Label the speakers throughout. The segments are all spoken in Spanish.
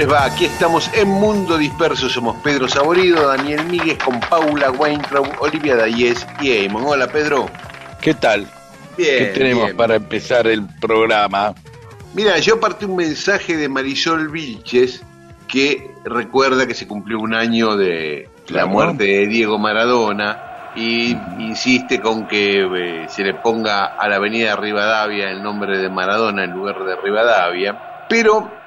Speaker 1: Les va? Aquí estamos en Mundo Disperso. Somos Pedro Saborido, Daniel Míguez con Paula Weintraub, Olivia Dayes y Eamon. Hola, Pedro.
Speaker 2: ¿Qué tal?
Speaker 1: Bien.
Speaker 2: ¿Qué tenemos
Speaker 1: bien.
Speaker 2: para empezar el programa?
Speaker 1: Mira, yo partí un mensaje de Marisol Vilches que recuerda que se cumplió un año de la muerte de Diego Maradona y insiste con que eh, se le ponga a la avenida Rivadavia el nombre de Maradona en lugar de Rivadavia. Pero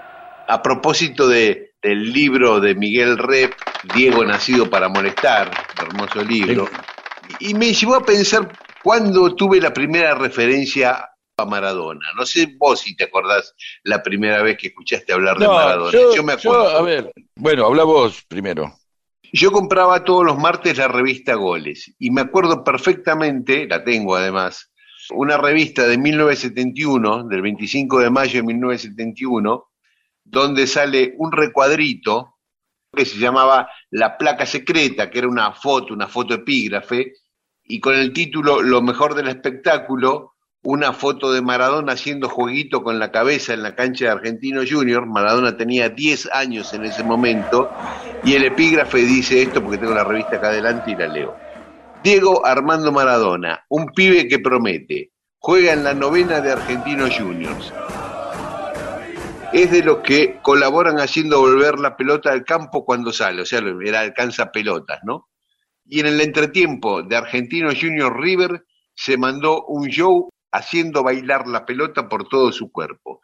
Speaker 1: a propósito de, del libro de Miguel Rep, Diego nacido para molestar, hermoso libro, y me llevó a pensar cuándo tuve la primera referencia a Maradona. No sé vos si te acordás la primera vez que escuchaste hablar de Maradona.
Speaker 2: yo,
Speaker 1: me
Speaker 2: yo,
Speaker 1: acuerdo.
Speaker 2: a ver, bueno, habla vos primero.
Speaker 1: Yo compraba todos los martes la revista Goles y me acuerdo perfectamente, la tengo además, una revista de 1971, del 25 de mayo de 1971, donde sale un recuadrito que se llamaba La placa secreta, que era una foto, una foto epígrafe, y con el título Lo mejor del espectáculo, una foto de Maradona haciendo jueguito con la cabeza en la cancha de Argentino Junior. Maradona tenía 10 años en ese momento, y el epígrafe dice esto porque tengo la revista acá adelante y la leo. Diego Armando Maradona, un pibe que promete, juega en la novena de Argentinos Juniors. Es de los que colaboran haciendo volver la pelota al campo cuando sale, o sea, alcanza pelotas, ¿no? Y en el entretiempo de Argentinos Juniors River se mandó un show haciendo bailar la pelota por todo su cuerpo.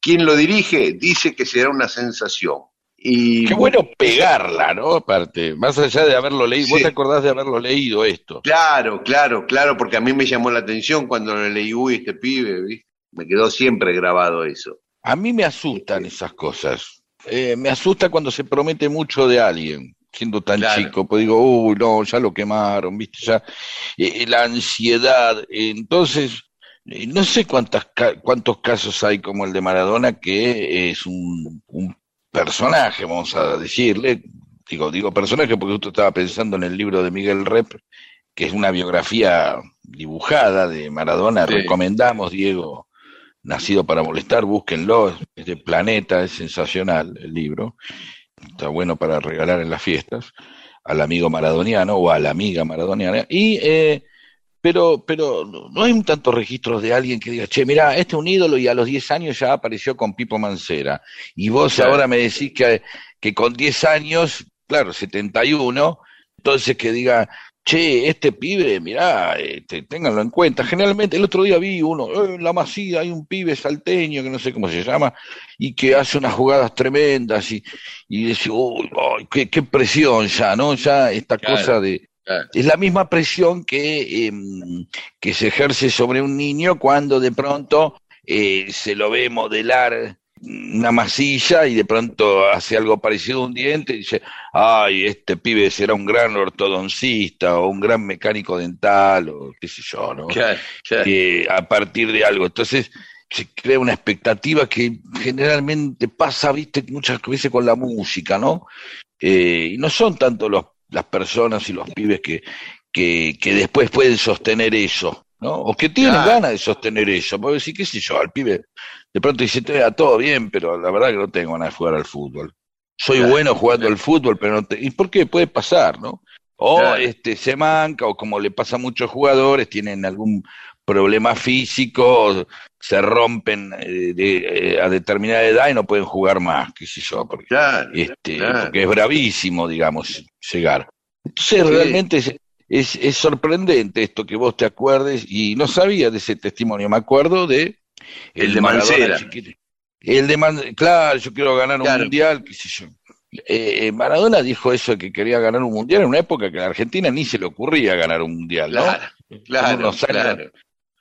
Speaker 1: Quien lo dirige dice que será una sensación. Y
Speaker 2: Qué bueno pegarla, ¿no? Aparte, más allá de haberlo leído, vos te acordás de haberlo leído esto.
Speaker 1: Claro, claro, claro, porque a mí me llamó la atención cuando lo leí, uy, este pibe, ¿viste? Me quedó siempre grabado eso.
Speaker 2: A mí me asustan esas cosas. Eh, me asusta cuando se promete mucho de alguien, siendo tan
Speaker 1: Claro.
Speaker 2: chico. Pues digo, uy, no, ya lo quemaron, ¿viste? Ya, eh, la ansiedad. eh, entonces, eh, no sé cuántas, cuántos casos hay como el de Maradona, que es un, un personaje, vamos a decirle. Digo, digo personaje porque justo estaba pensando en el libro de Miguel Rep, que es una biografía dibujada de Maradona.
Speaker 1: Sí.
Speaker 2: Recomendamos, Diego, Nacido para molestar, búsquenlo, es de Planeta, es sensacional el libro, está bueno para regalar en las fiestas al amigo maradoniano o a la amiga maradoniana. Y, eh, pero, pero no hay un tantos registros de alguien que diga, che, mira, este es un ídolo y a los 10 años ya apareció con Pipo Mancera. Y vos
Speaker 1: Claro.
Speaker 2: ahora me decís que, que con 10 años, claro, 71, entonces que diga, che, este pibe, mirá, este, ténganlo en cuenta. Generalmente, el otro día vi uno, "Eh, en la Masía hay un pibe salteño que no sé cómo se llama, y que hace unas jugadas tremendas y, y decís, uy, qué, qué presión ya, ¿no? Ya esta
Speaker 1: Claro,
Speaker 2: cosa de...
Speaker 1: claro.
Speaker 2: Es la misma presión que, em, que se ejerce sobre un niño cuando de pronto eh, se lo ve modelar una masilla y de pronto hace algo parecido a un diente y dice, ay, este pibe será un gran ortodoncista o un gran mecánico dental o qué sé yo, ¿no?
Speaker 1: Claro, claro.
Speaker 2: que a partir de algo. Entonces se crea una expectativa que generalmente pasa, viste, muchas veces con la música, ¿no? Eh, y no son tanto los, las personas y los pibes que, que, que después pueden sostener eso, ¿no? O que tienen
Speaker 1: Claro.
Speaker 2: ganas de sostener eso. Porque decir, qué sé yo, al pibe de pronto dice, "Te- todo bien, pero la verdad que no tengo ganas de jugar al fútbol. Soy
Speaker 1: Claro,
Speaker 2: bueno jugando
Speaker 1: claro.
Speaker 2: al fútbol, pero no te... ¿Y por qué? Puede pasar, ¿no? O
Speaker 1: Claro.
Speaker 2: este se manca, o como le pasa a muchos jugadores, tienen algún problemas físicos, se rompen eh, de, a determinada edad y no pueden jugar más, qué sé yo, porque, este, porque es bravísimo, digamos, llegar. Entonces, realmente es, es, es, sorprendente esto que vos te acuerdes, y no sabía de ese testimonio, me acuerdo de
Speaker 1: el, de Maradona
Speaker 2: El de claro, yo quiero ganar un mundial, qué sé yo. Eh, eh, Maradona dijo eso que quería ganar un mundial en una época que a la Argentina ni se le ocurría ganar un mundial, ¿no?
Speaker 1: Claro, claro,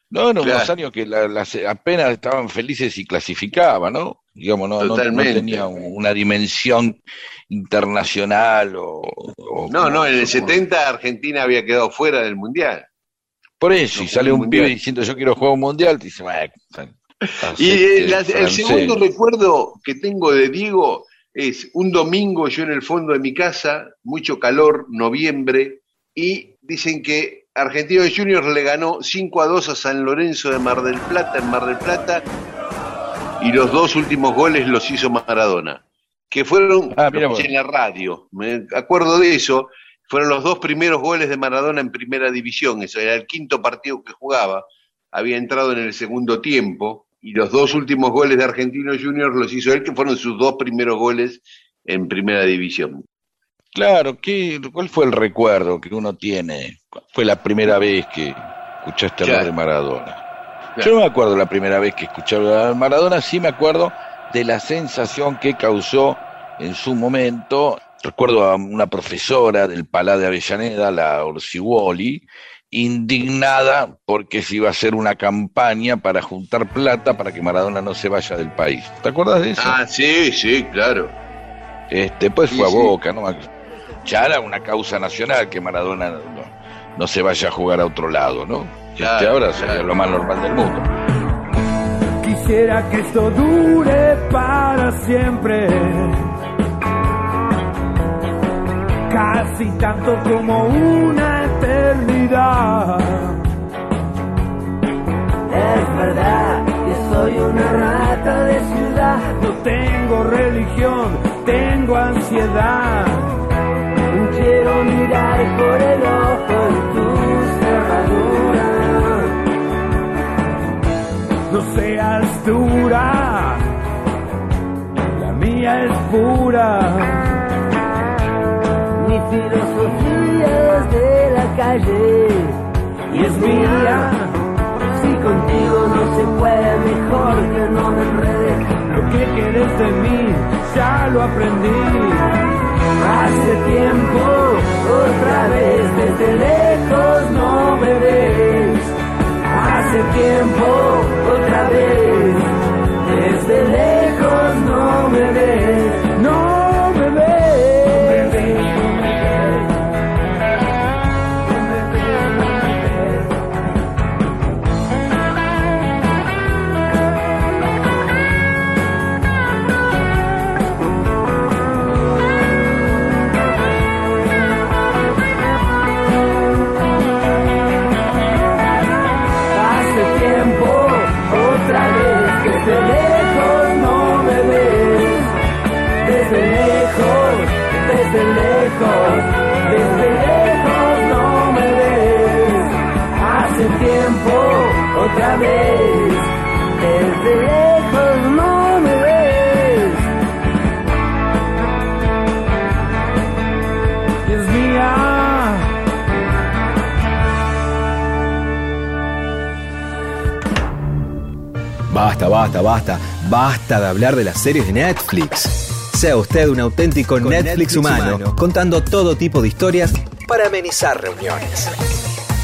Speaker 2: No, en unos años que las apenas estaban felices y clasificaban, ¿no? Digamos, no, no, tenía una dimensión internacional o...
Speaker 1: no, no, en el 70 Argentina había quedado fuera del mundial.
Speaker 2: Por eso, y sale un pibe diciendo yo quiero jugar un mundial, dice,
Speaker 1: y el segundo recuerdo que tengo de Diego es un domingo yo en el fondo de mi casa, mucho calor, noviembre, y dicen que Argentino Juniors le ganó 5 a 2 a San Lorenzo de Mar del Plata, en Mar del Plata, y los dos últimos goles los hizo Maradona, que fueron ah, en la radio, me acuerdo de eso, fueron los dos primeros goles de Maradona en primera división, eso era el quinto partido que jugaba, había entrado en el segundo tiempo, y los dos últimos goles de Argentino Juniors los hizo él, que fueron sus dos primeros goles en primera división.
Speaker 2: Claro, ¿qué, ¿cuál fue el recuerdo que uno tiene? fue la primera vez que escuchaste hablar de Maradona? Yo no me acuerdo la primera vez que escuché hablar de Maradona, sí me acuerdo de la sensación que causó en su momento. Recuerdo a una profesora del Palá de Avellaneda, la Orsiuoli, indignada porque se iba a hacer una campaña para juntar plata para que Maradona no se vaya del país. ¿Te acuerdas de eso?
Speaker 1: Ah, sí, sí, claro.
Speaker 2: Este, pues fue a Boca, ¿no? Ya era una causa nacional que Maradona no, se vaya a jugar a otro lado, ¿no? Este ahora sería lo más normal del mundo.
Speaker 3: Quisiera que esto dure para siempre casi tanto como una eternidad. Es verdad que soy una rata de ciudad, no tengo religión, tengo ansiedad. Quiero mirar por el ojo de tu cerradura. No seas dura, la mía es pura mi filosofía es de la calle y es mía. Si contigo no se puede, mejor que no me enrede. Lo que quieres de mí, ya lo aprendí. Hace tiempo, otra vez desde lejos no me ves. Hace tiempo, otra vez,
Speaker 4: Basta, basta, basta, basta de hablar de las series de Netflix. Sea usted un auténtico Netflix, humano, contando todo tipo de historias para amenizar reuniones.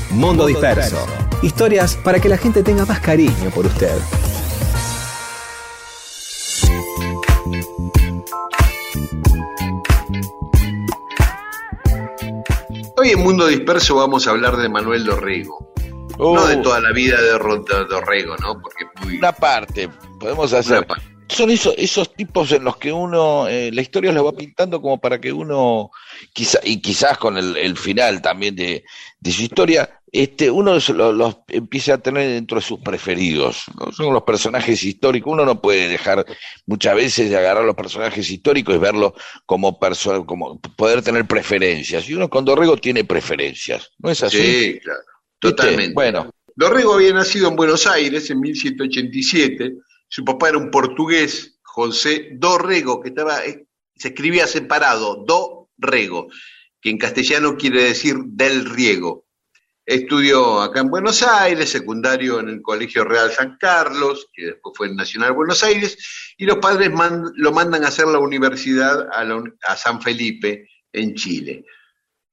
Speaker 4: Mundo, disperso. Historias para que la gente tenga más cariño por usted.
Speaker 1: Hoy en Mundo Disperso vamos a hablar de Manuel Dorrego. No de toda la vida de Dorrego, ¿no? Porque
Speaker 2: Una parte, podemos hacer son esos, esos tipos en los que uno, eh, la historia lo va pintando como para que uno, quizá, y quizás con el, final también de, su historia, este, uno los, empiece a tener dentro de sus preferidos. Son los personajes históricos. Uno no puede dejar muchas veces de agarrar los personajes históricos y verlos como, como poder tener preferencias. Y uno con Dorrego tiene preferencias. ¿No es así?
Speaker 1: Sí, claro. Totalmente.
Speaker 2: Bueno,
Speaker 1: Dorrego había nacido en Buenos Aires en 1787. Su papá era un portugués, José Dorrego, que estaba, eh, se escribía separado, Dorrego, que en castellano quiere decir del riego. Estudió acá en Buenos Aires, secundario en el Colegio Real San Carlos, que después fue en Nacional Buenos Aires, y los padres lo mandan a hacer la universidad a, San Felipe, en Chile.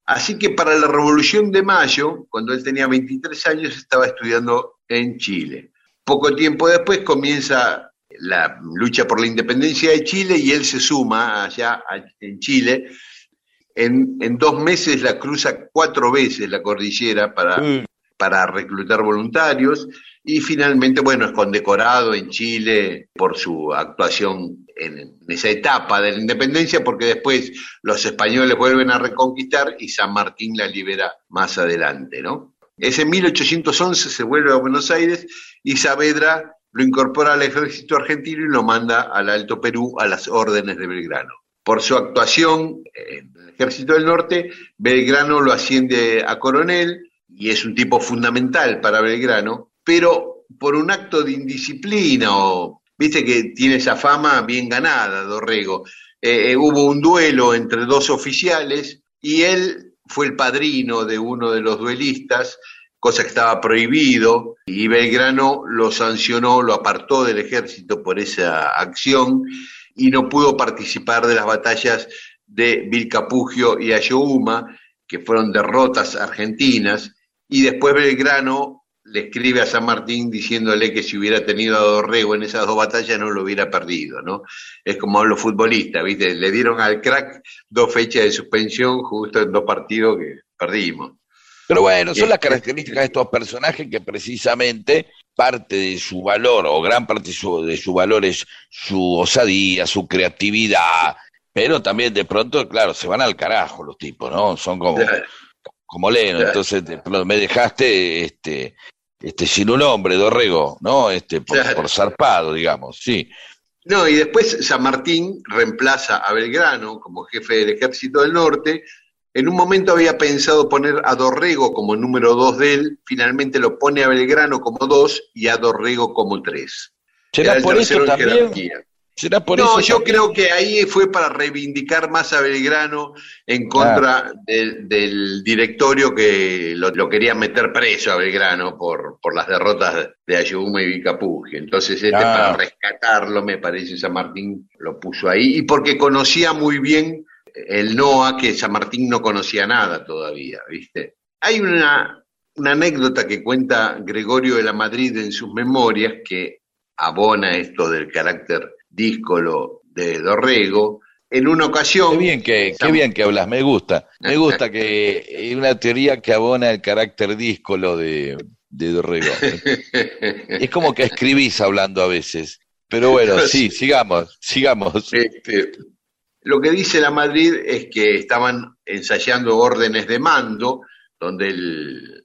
Speaker 1: Así que para la Revolución de Mayo, cuando él tenía 23 años, estaba estudiando en Chile. Poco tiempo después comienza la lucha por la independencia de Chile y él se suma allá en Chile en, dos meses la cruza cuatro veces la cordillera para, mm. para reclutar voluntarios y finalmente, bueno, es condecorado en Chile por su actuación en, esa etapa de la independencia, porque después los españoles vuelven a reconquistar y San Martín la libera más adelante, ¿no? Es en 1811 se vuelve a Buenos Aires y Saavedra lo incorpora al ejército argentino y lo manda al Alto Perú a las órdenes de Belgrano. Por su actuación en el Ejército del Norte, Belgrano lo asciende a coronel y es un tipo fundamental para Belgrano, pero por un acto de indisciplina o, viste que tiene esa fama bien ganada, Dorrego. Eh, eh, hubo un duelo entre dos oficiales y él fue el padrino de uno de los duelistas, cosa que estaba prohibido, y Belgrano lo sancionó, lo apartó del ejército por esa acción y no pudo participar de las batallas de Vilcapugio y Ayohuma, que fueron derrotas argentinas, y después Belgrano le escribe a San Martín diciéndole que si hubiera tenido a Dorrego en esas dos batallas no lo hubiera perdido, ¿no? Es como los futbolistas, ¿viste? Le dieron al crack dos fechas de suspensión justo en dos partidos que perdimos.
Speaker 2: Pero bueno, son las características de estos personajes que precisamente parte de su valor, o gran parte de su, de su valor es su osadía, su creatividad, pero también de pronto, claro, se van al carajo los tipos, ¿no? Son como, como Leno, entonces me dejaste este, este, sin un hombre, Dorrego, ¿no? Este, por, por zarpado, digamos, sí.
Speaker 1: No, y después San Martín reemplaza a Belgrano como jefe del Ejército del Norte, en un momento había pensado poner a Dorrego como número dos de él, finalmente lo pone a Belgrano como dos y a Dorrego como tres.
Speaker 2: ¿Será por eso también?
Speaker 1: No, yo creo que ahí fue para reivindicar más a Belgrano en contra del, directorio que lo, quería meter preso a Belgrano por, por las derrotas de Ayuma y Vicapugio. Entonces, este, para rescatarlo, me parece, San Martín lo puso ahí y porque conocía muy bien el NOA que San Martín no conocía nada todavía, ¿viste? Hay una, anécdota que cuenta Gregorio de la Madrid en sus memorias que abona esto del carácter díscolo de Dorrego. En una ocasión...
Speaker 2: Qué bien que, qué bien que hablas, me gusta. Me gusta que hay una teoría que abona el carácter díscolo de, de Dorrego. es como que escribís hablando a veces. Pero bueno, sí, sigamos, sigamos.
Speaker 1: Este, lo que dice la Madrid es que estaban ensayando órdenes de mando, donde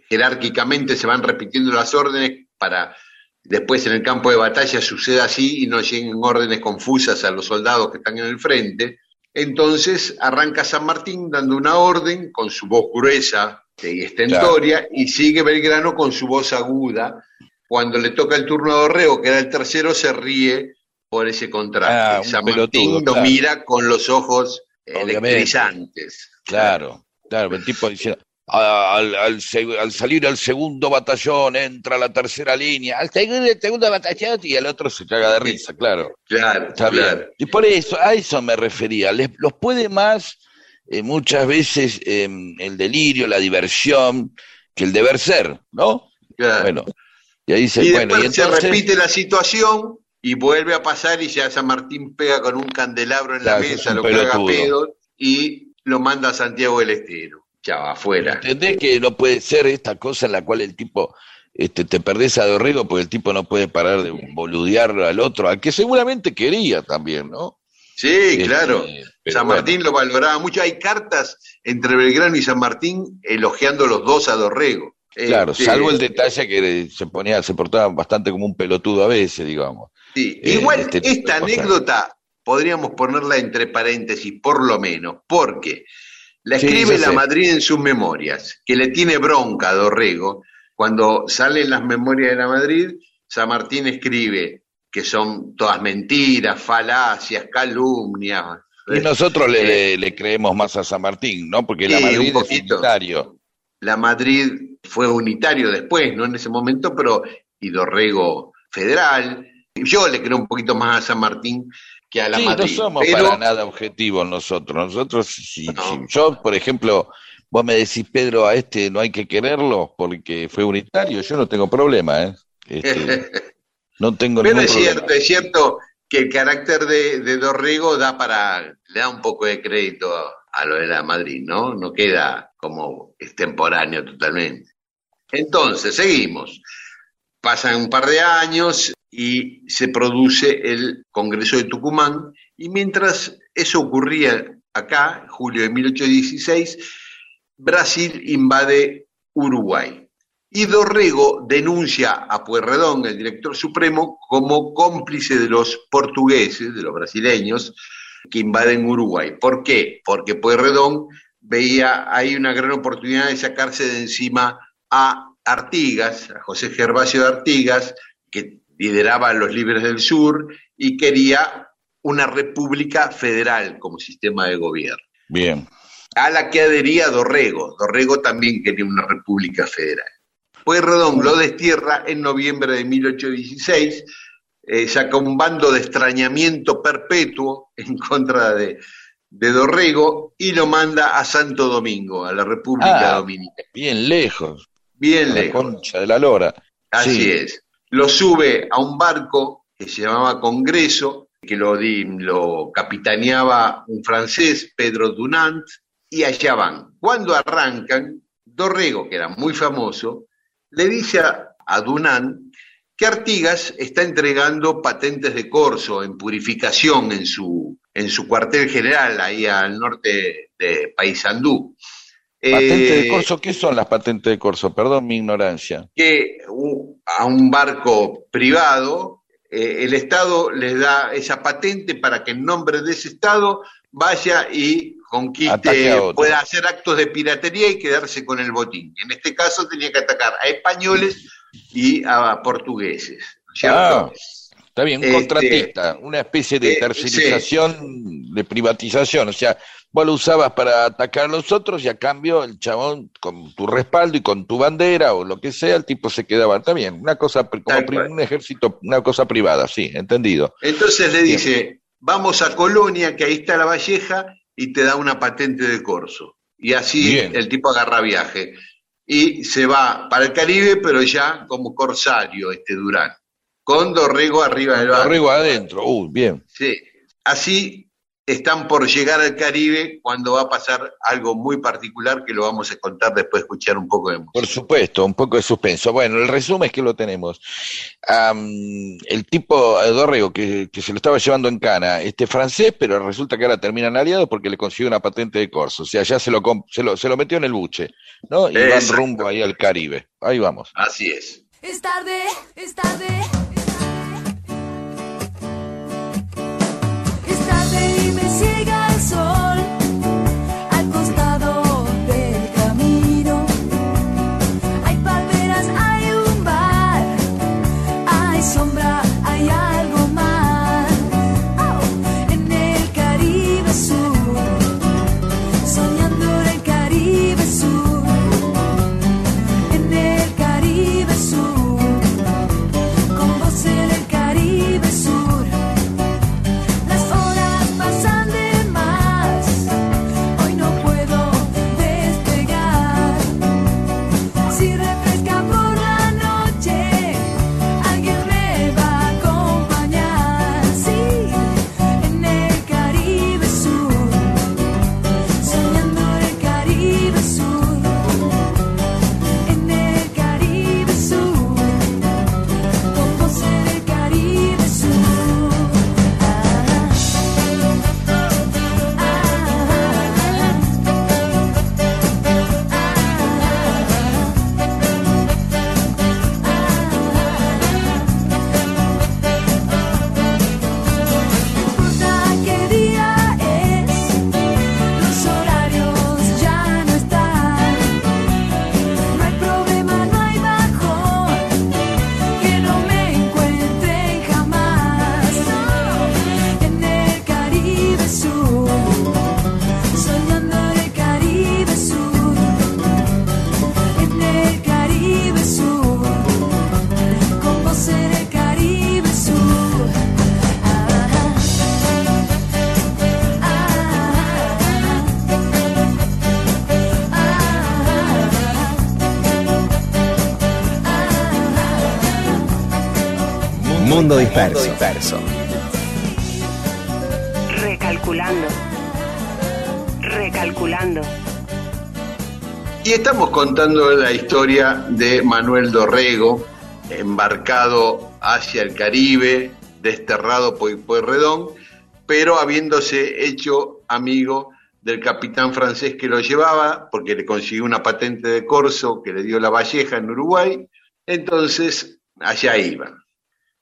Speaker 1: jerárquicamente se van repitiendo las órdenes para después en el campo de batalla suceda así y no lleguen órdenes confusas a los soldados que están en el frente. Entonces arranca San Martín dando una orden con su voz gruesa y estentoria y sigue Belgrano con su voz aguda. Cuando le toca el turno a Dorrego, que era el tercero, se ríe por ese contraste. Ah, San Martín lo mira con los ojos electrizantes.
Speaker 2: Claro, claro, el tipo diciendo, al, al, salir al segundo batallón entra la tercera línea, al segundo, batallón y el otro se caga de risa, claro.
Speaker 1: Claro, Está Bien.
Speaker 2: Y por eso, a eso me refería. Les, los puede más eh, muchas veces em, el delirio, la diversión, que el deber ser, ¿no?
Speaker 1: Claro.
Speaker 2: Bueno, y ahí se, bueno,
Speaker 1: y entonces, se repite la situación y vuelve a pasar y ya San Martín pega con un candelabro en la mesa, lo caga pedo y lo manda a Santiago del Estero. Ya afuera.
Speaker 2: ¿Entendés que no puede ser esta cosa en la cual el tipo este, te perdés a Dorrego porque el tipo no puede parar de boludear al otro, al que seguramente quería también, ¿no?
Speaker 1: Sí, este, claro. San Martín lo valoraba mucho. Hay cartas entre Belgrano y San Martín elogiando los dos a Dorrego.
Speaker 2: Claro, este, salvo el detalle que se ponía, se portaba bastante como un pelotudo a veces, digamos.
Speaker 1: Sí, eh, igual este esta anécdota podríamos ponerla entre paréntesis, por lo menos, porque la escribe la Madrid en sus memorias, que le tiene bronca a Dorrego, cuando salen las memorias de la Madrid, San Martín escribe que son todas mentiras, falacias, calumnias.
Speaker 2: Y nosotros le, le, creemos más a San Martín, ¿no? Porque la Madrid es unitario.
Speaker 1: La Madrid fue unitario después, no en ese momento, pero y Dorrego federal. Yo le creo un poquito más a San Martín que a la
Speaker 2: sí,
Speaker 1: Madrid.
Speaker 2: No somos para nada objetivos nosotros. Nosotros, si, yo, por ejemplo, vos me decís, Pedro, a este no hay que quererlo porque fue unitario, yo no tengo problema, ¿eh? Este, no tengo
Speaker 1: Pero es cierto, es cierto que el carácter de, de, Dorrego da para, le da un poco de crédito a lo de la Madrid, ¿no? No queda como extemporáneo totalmente. Entonces, seguimos. Pasan un par de años y se produce el Congreso de Tucumán y mientras eso ocurría acá, julio de 1816, Brasil invade Uruguay. Y Dorrego denuncia a Pueyrredón, el director supremo, como cómplice de los portugueses, de los brasileños, que invaden Uruguay. ¿Por qué? Porque Pueyrredón veía ahí una gran oportunidad de sacarse de encima a Artigas, a José Gervasio de Artigas, que lideraba a los Libres del Sur y quería una república federal como sistema de gobierno.
Speaker 2: Bien.
Speaker 1: A la que adhería Dorrego. Dorrego también quería una república federal. Pueyrredón lo destierra en noviembre de 1816, eh, saca un bando de extrañamiento perpetuo en contra de, de, Dorrego y lo manda a Santo Domingo, a la República
Speaker 2: ah,
Speaker 1: Dominicana.
Speaker 2: Bien lejos.
Speaker 1: Bien
Speaker 2: la
Speaker 1: lejos.
Speaker 2: Concha de la lora.
Speaker 1: Así
Speaker 2: Sí.
Speaker 1: es. Lo sube a un barco que se llamaba Congreso, que lo, lo capitaneaba un francés, Pedro Dunant, y allá van. Cuando arrancan, Dorrego, que era muy famoso, le dice a, a Dunant que Artigas está entregando patentes de corso en purificación en su, en su cuartel general, ahí al norte de Paysandú.
Speaker 2: Patente de
Speaker 1: Eh,
Speaker 2: corso, ¿qué son las patentes de corso? Perdón mi ignorancia.
Speaker 1: que a un barco privado, eh, el Estado les da esa patente para que en nombre de ese Estado vaya y conquiste, pueda hacer actos de piratería y quedarse con el botín. En este caso tenía que atacar a españoles y a portugueses. ¿cierto?
Speaker 2: Ah, está bien, un
Speaker 1: Este,
Speaker 2: contratista, una especie de
Speaker 1: eh,
Speaker 2: tercerización, de privatización. O sea, vos lo usabas para atacar a los otros y a cambio el chabón, con tu respaldo y con tu bandera o lo que sea, el tipo se quedaba. Está bien, una cosa, como
Speaker 1: Tal
Speaker 2: un ejército, una cosa privada, sí, entendido.
Speaker 1: Entonces le dice, vamos a Colonia, que ahí está la Valleja, y te da una patente de corso. Y así
Speaker 2: Bien.
Speaker 1: el tipo agarra viaje. Y se va para el Caribe, pero ya como corsario, este Durán. Con Dorrego arriba del barco.
Speaker 2: Arriba adentro, uy, bien.
Speaker 1: Sí. Así están por llegar al Caribe cuando va a pasar algo muy particular que lo vamos a contar después de escuchar un poco de música.
Speaker 2: Por supuesto, un poco de suspenso. Bueno, el resumen es que lo tenemos. El tipo Dorrego que, que se lo estaba llevando en cana, este francés, pero resulta que ahora terminan aliados porque le consiguió una patente de corso. O sea, ya se lo, se lo, se lo metió en el buche, ¿no? Y van
Speaker 1: Exacto.
Speaker 2: rumbo ahí al Caribe. Ahí vamos.
Speaker 1: Así es.
Speaker 5: Es tarde, es tarde. Ciega el sol
Speaker 4: Mundo disperso.
Speaker 6: Recalculando. Recalculando.
Speaker 1: Y estamos contando la historia de Manuel Dorrego, embarcado hacia el Caribe, desterrado por Pueyrredón, pero habiéndose hecho amigo del capitán francés que lo llevaba, porque le consiguió una patente de corso que le dio la Valleja en Uruguay, entonces allá iban.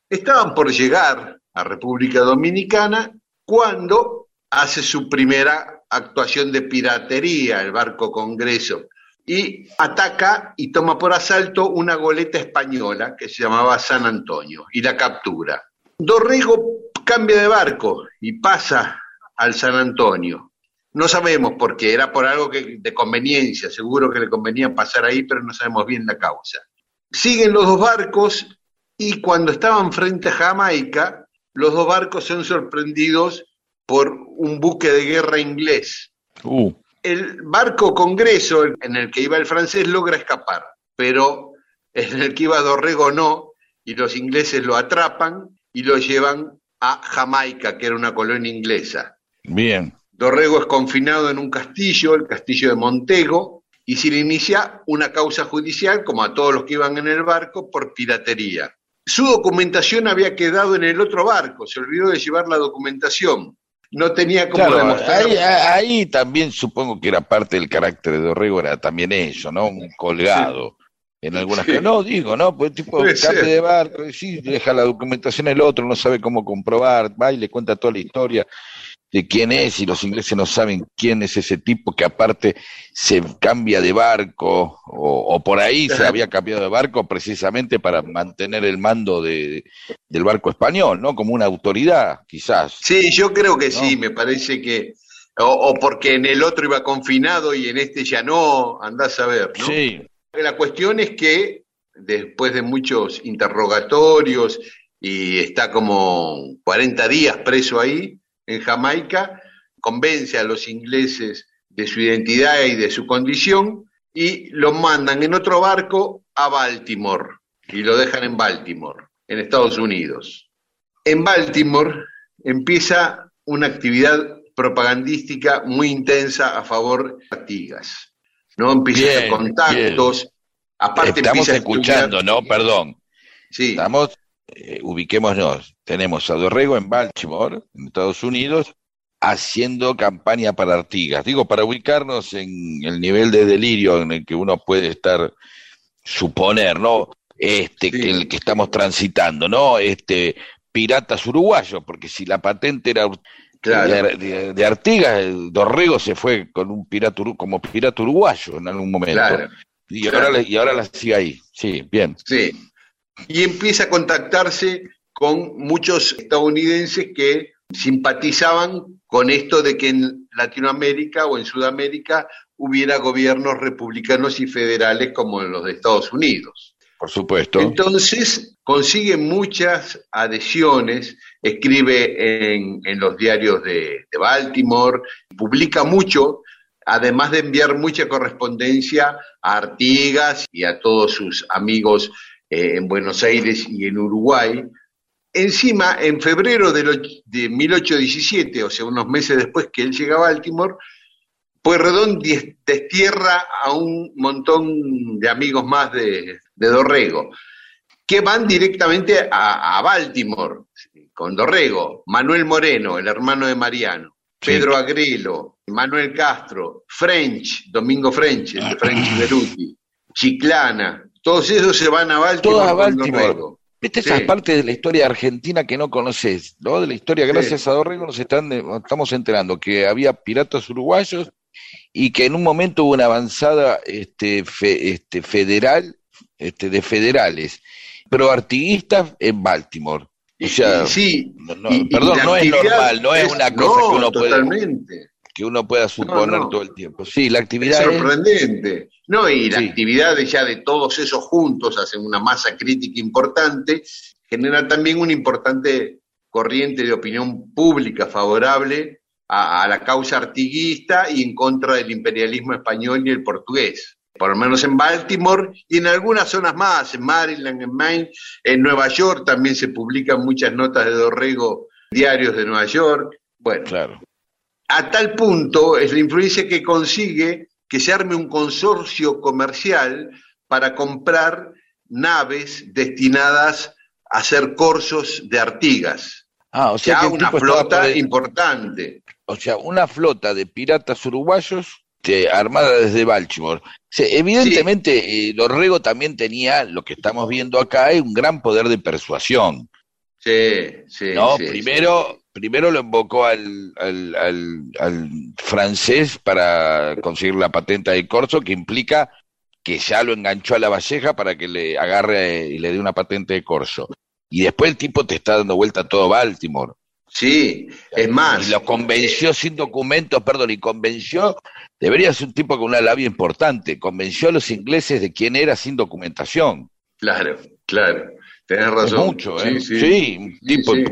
Speaker 1: Estaban por llegar a República Dominicana cuando hace su primera actuación de piratería el barco Congreso y ataca y toma por asalto una goleta española que se llamaba San Antonio y la captura. Dorrego cambia de barco y pasa al San Antonio. No sabemos por qué, era por algo de conveniencia, seguro que le convenía pasar ahí, pero no sabemos bien la causa. Siguen los dos barcos y cuando estaban frente a Jamaica, los dos barcos son sorprendidos por un buque de guerra inglés.
Speaker 2: Uh,
Speaker 1: El barco Congreso en el que iba el francés logra escapar, pero en el que iba Dorrego no, y los ingleses lo atrapan y lo llevan a Jamaica, que era una colonia inglesa.
Speaker 2: bien.
Speaker 1: Dorrego es confinado en un castillo, el castillo de Montego, y se le inicia una causa judicial, como a todos los que iban en el barco, por piratería. Su documentación había quedado en el otro barco, se olvidó de llevar la documentación. No tenía como
Speaker 2: Claro,
Speaker 1: demostrar.
Speaker 2: ahí, ahí también supongo que era parte del carácter de Dorrego, era también eso, ¿no? Un colgado. En algunas
Speaker 1: Sí.
Speaker 2: No, digo, ¿no? Pues tipo,
Speaker 1: Puede
Speaker 2: cambia
Speaker 1: ser.
Speaker 2: de barco, sí, deja la documentación el otro, no sabe cómo comprobar, va y le cuenta toda la historia de quién es, y los ingleses no saben quién es ese tipo que aparte se cambia de barco, o, o por ahí se había cambiado de barco precisamente para mantener el mando de, del barco español, ¿no? Como una autoridad, quizás.
Speaker 1: Sí, yo creo que sí, me parece que. O, o porque en el otro iba confinado y en este ya no, andás a ver, ¿no?
Speaker 2: Sí,
Speaker 1: La cuestión es que después de muchos interrogatorios y está como 40 días preso ahí en Jamaica, convence a los ingleses de su identidad y de su condición y lo mandan en otro barco a Baltimore y lo dejan en Baltimore, en Estados Unidos. En Baltimore empieza una actividad propagandística muy intensa a favor de Artigas. ¿no? Empieza
Speaker 2: Bien,
Speaker 1: contactos, aparte
Speaker 2: Estamos
Speaker 1: empieza
Speaker 2: escuchando,
Speaker 1: estudiar-
Speaker 2: ¿no? Perdón.
Speaker 1: Sí,
Speaker 2: Estamos, eh, ubiquémonos. Tenemos a Dorrego en Baltimore, en Estados Unidos, haciendo campaña para Artigas. Digo, para ubicarnos en el nivel de delirio en el que uno puede estar, suponer, ¿no? Este,
Speaker 1: Sí.
Speaker 2: que el que estamos transitando, ¿no? Este, piratas uruguayos, porque si la patente era
Speaker 1: claro.
Speaker 2: de, de- de Artigas, el Dorrego se fue con un pirata como pirata uruguayo en algún momento.
Speaker 1: Claro.
Speaker 2: Y
Speaker 1: Claro.
Speaker 2: ahora, y ahora la sigue ahí. Sí, bien.
Speaker 1: Sí. Y empieza a contactarse con muchos estadounidenses que simpatizaban con esto de que en Latinoamérica o en Sudamérica hubiera gobiernos republicanos y federales como los de Estados Unidos.
Speaker 2: Por supuesto.
Speaker 1: Entonces consigue muchas adhesiones, escribe en, en los diarios de, de Baltimore, publica mucho, además de enviar mucha correspondencia a Artigas y a todos sus amigos eh, en Buenos Aires y en Uruguay. Encima, en febrero de 1817, o sea, unos meses después que él llega a Baltimore, Pueyrredón destierra a un montón de amigos más de, de Dorrego, que van directamente a, a Baltimore con Dorrego, Manuel Moreno, el hermano de Mariano,
Speaker 2: Sí.
Speaker 1: Pedro Agrelo, Manuel Castro, French, Domingo French, el de French Beruti, Chiclana, todos esos se van a Baltimore.
Speaker 2: Todos a Baltimore.
Speaker 1: Dorrego.
Speaker 2: Viste esas
Speaker 1: Sí.
Speaker 2: partes de la historia argentina que no conoces, ¿no? De la historia,
Speaker 1: Sí.
Speaker 2: gracias a Dorrego nos están, nos estamos enterando que había piratas uruguayos y que en un momento hubo una avanzada este, fe- este, federal, este, de federales, pro artiguistas en Baltimore. O sea,
Speaker 1: y sí,
Speaker 2: no-
Speaker 1: y-
Speaker 2: perdón, no es normal, no es una cosa
Speaker 1: no,
Speaker 2: que uno puede,
Speaker 1: totalmente.
Speaker 2: que uno pueda suponer
Speaker 1: no.
Speaker 2: todo el tiempo. Sí, la actividad es,
Speaker 1: sorprendente. No, y la
Speaker 2: Sí.
Speaker 1: actividad de ya de todos esos juntos hacen una masa crítica importante, genera también una importante corriente de opinión pública favorable a, a la causa artiguista y en contra del imperialismo español y el portugués. por lo menos en Baltimore y en algunas zonas más, en Maryland, en Maine, en Nueva York también se publican muchas notas de Dorrego, diarios de Nueva York. Bueno,
Speaker 2: Claro.
Speaker 1: a tal punto es la influencia que consigue que se arme un consorcio comercial para comprar naves destinadas a hacer corsos de Artigas.
Speaker 2: Ah, o sea
Speaker 1: Ya
Speaker 2: que
Speaker 1: una flota
Speaker 2: por
Speaker 1: importante.
Speaker 2: o sea, una flota de piratas uruguayos este, armada desde Baltimore. O sea, evidentemente, eh, Dorrego también tenía, lo que estamos viendo acá, un gran poder de persuasión.
Speaker 1: Sí, sí,
Speaker 2: ¿no?
Speaker 1: sí,
Speaker 2: primero, primero lo invocó al, al, al, al francés para conseguir la patente de corso, que implica que ya lo enganchó a la valleja para que le agarre y le dé una patente de corso. Y después el tipo te está dando vuelta a todo Baltimore.
Speaker 1: Sí, es más.
Speaker 2: Y lo convenció sin documentos, perdón, y convenció, debería ser un tipo con una labia importante, convenció a los ingleses de quién era sin documentación.
Speaker 1: Claro, claro. Tenés
Speaker 2: Es
Speaker 1: razón.
Speaker 2: mucho, ¿eh?
Speaker 1: Sí, sí.
Speaker 2: Sí, un tipo
Speaker 1: sí.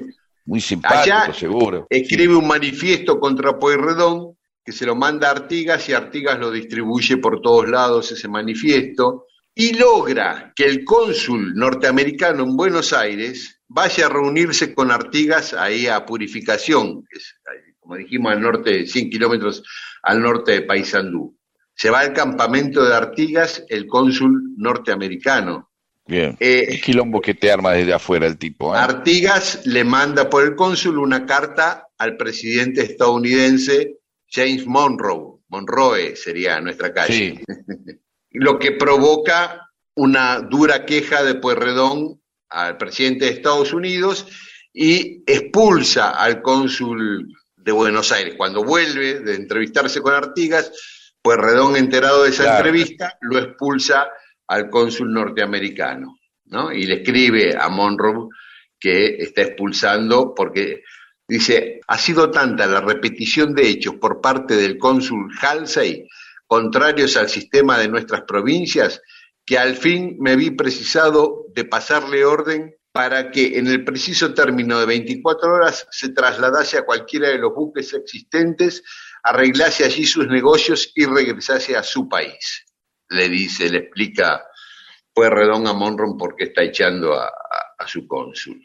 Speaker 2: Muy simpático,
Speaker 1: Allá
Speaker 2: seguro.
Speaker 1: Escribe un manifiesto contra Pueyrredón que se lo manda a Artigas y Artigas lo distribuye por todos lados ese manifiesto y logra que el cónsul norteamericano en Buenos Aires vaya a reunirse con Artigas ahí a Purificación, que es, como dijimos, al norte, 100 kilómetros al norte de Paysandú. Se va al campamento de Artigas el cónsul norteamericano.
Speaker 2: Bien.
Speaker 1: Eh,
Speaker 2: El quilombo que te arma desde afuera el tipo, ¿eh?
Speaker 1: Artigas le manda por el cónsul una carta al presidente estadounidense James Monroe. Monroe sería nuestra calle.
Speaker 2: Sí,
Speaker 1: Lo que provoca una dura queja de Pueyrredón al presidente de Estados Unidos y expulsa al cónsul de Buenos Aires. Cuando vuelve de entrevistarse con Artigas, Pueyrredón, enterado de esa
Speaker 2: Claro.
Speaker 1: entrevista, lo expulsa al cónsul norteamericano. ¿no? Y le escribe a Monroe que está expulsando porque dice, ha sido tanta la repetición de hechos por parte del cónsul Halsey contrarios al sistema de nuestras provincias que al fin me vi precisado de pasarle orden para que en el preciso término de 24 horas se trasladase a cualquiera de los buques existentes, arreglase allí sus negocios y regresase a su país. Le dice, le explica Pueyrredón a Monroe por qué está echando a, a- a su cónsul.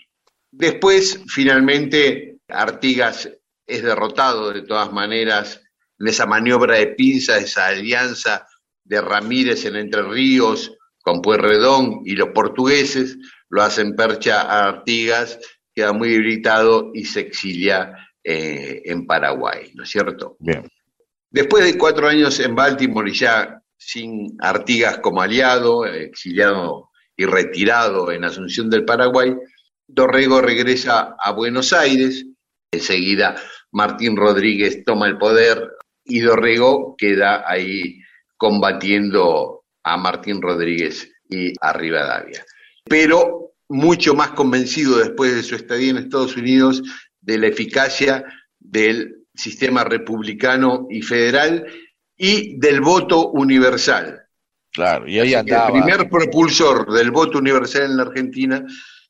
Speaker 1: Después, finalmente, Artigas es derrotado de todas maneras en esa maniobra de pinza, esa alianza de Ramírez en Entre Ríos con Pueyrredón y los portugueses, lo hacen percha a Artigas, queda muy debilitado y se exilia eh, en Paraguay, ¿no es cierto?
Speaker 2: bien.
Speaker 1: Después de cuatro años en Baltimore y ya sin Artigas como aliado, exiliado y retirado en Asunción del Paraguay, Dorrego regresa a Buenos Aires, enseguida Martín Rodríguez toma el poder y Dorrego queda ahí combatiendo a Martín Rodríguez y a Rivadavia. Pero mucho más convencido después de su estadía en Estados Unidos de la eficacia del sistema republicano y federal y del voto universal.
Speaker 2: Claro, y ahí andaba.
Speaker 1: El primer propulsor del voto universal en la Argentina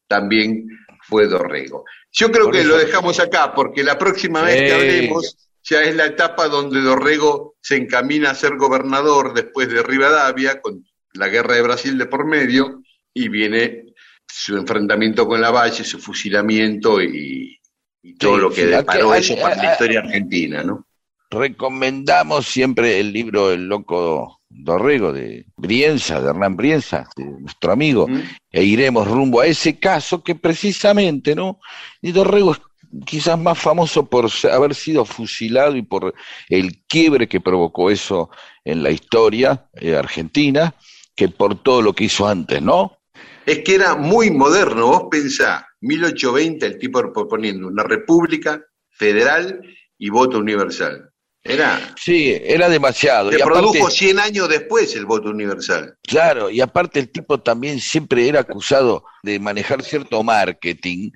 Speaker 1: también fue Dorrego. Yo creo
Speaker 2: Por
Speaker 1: que
Speaker 2: eso-
Speaker 1: lo dejamos acá, porque la próxima vez que hablemos ya es la etapa donde Dorrego se encamina a ser gobernador después de Rivadavia, con la guerra de Brasil de por medio, y viene su enfrentamiento con la Valle, su fusilamiento y, y todo
Speaker 2: Sí,
Speaker 1: lo que
Speaker 2: sí,
Speaker 1: deparó eso para la historia argentina, ¿no?
Speaker 2: Recomendamos siempre el libro El Loco Dorrego de Brienza, de Hernán Brienza, de nuestro amigo,
Speaker 1: ¿Mm?
Speaker 2: e iremos rumbo a ese caso que precisamente, ¿no? Y Dorrego es quizás más famoso por haber sido fusilado y por el quiebre que provocó eso en la historia eh, argentina, que por todo lo que hizo antes, ¿no?
Speaker 1: Es que era muy moderno, vos pensá, 1820 el tipo proponiendo una república federal y voto universal. Era,
Speaker 2: Sí, era demasiado.
Speaker 1: se
Speaker 2: y aparte-
Speaker 1: produjo 100 años después el voto universal.
Speaker 2: Claro, y aparte el tipo también siempre era acusado de manejar cierto marketing,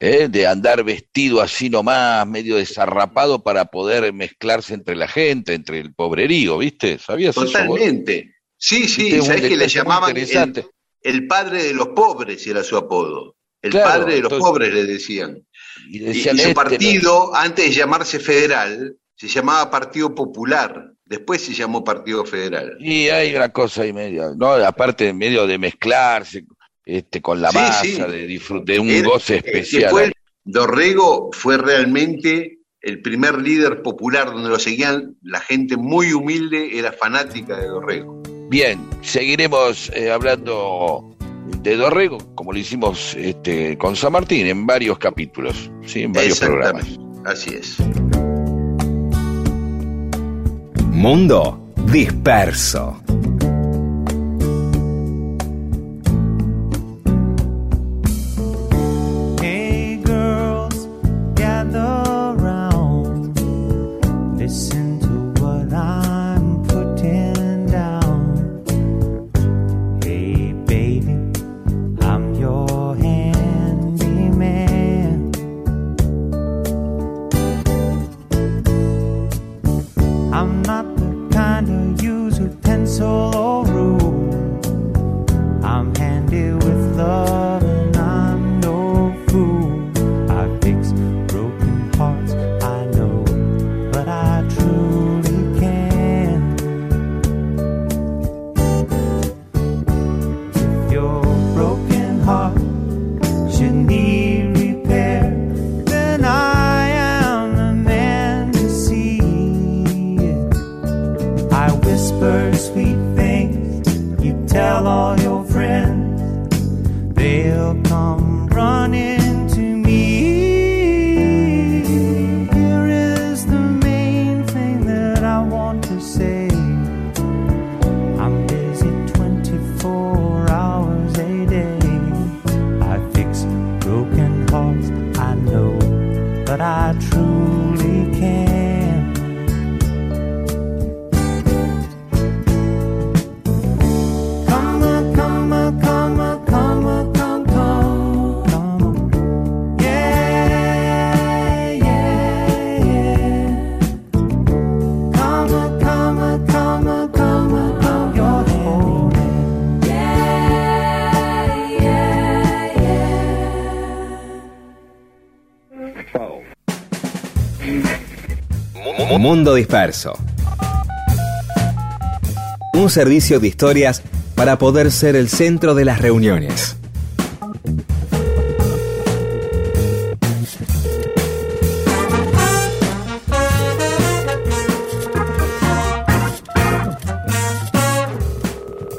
Speaker 2: ¿eh? de andar vestido así nomás, medio desarrapado para poder mezclarse entre la gente, entre el pobrerío, ¿viste? ¿Sabías eso?
Speaker 1: Totalmente. Sí, sí,
Speaker 2: es un
Speaker 1: sabés que le llamaban el, padre de los pobres, era su apodo. El
Speaker 2: Claro,
Speaker 1: padre de los
Speaker 2: entonces-
Speaker 1: pobres le decían.
Speaker 2: Y decían,
Speaker 1: y su
Speaker 2: este,
Speaker 1: partido, antes de llamarse federal, se llamaba Partido Popular. Después se llamó Partido Federal.
Speaker 2: Y hay una cosa ahí medio, ¿no? Aparte, medio de mezclarse este, con la
Speaker 1: Sí,
Speaker 2: masa,
Speaker 1: sí.
Speaker 2: de disfrutar de un goce especial.
Speaker 1: fue- Dorrego fue realmente el primer líder popular donde lo seguían la gente muy humilde, era fanática de Dorrego.
Speaker 2: Bien, seguiremos eh, hablando de Dorrego, como lo hicimos este, con San Martín, en varios capítulos, ¿sí? en varios programas.
Speaker 1: Así es.
Speaker 7: Mundo disperso. Mundo disperso. Un servicio de historias para poder ser el centro de las reuniones.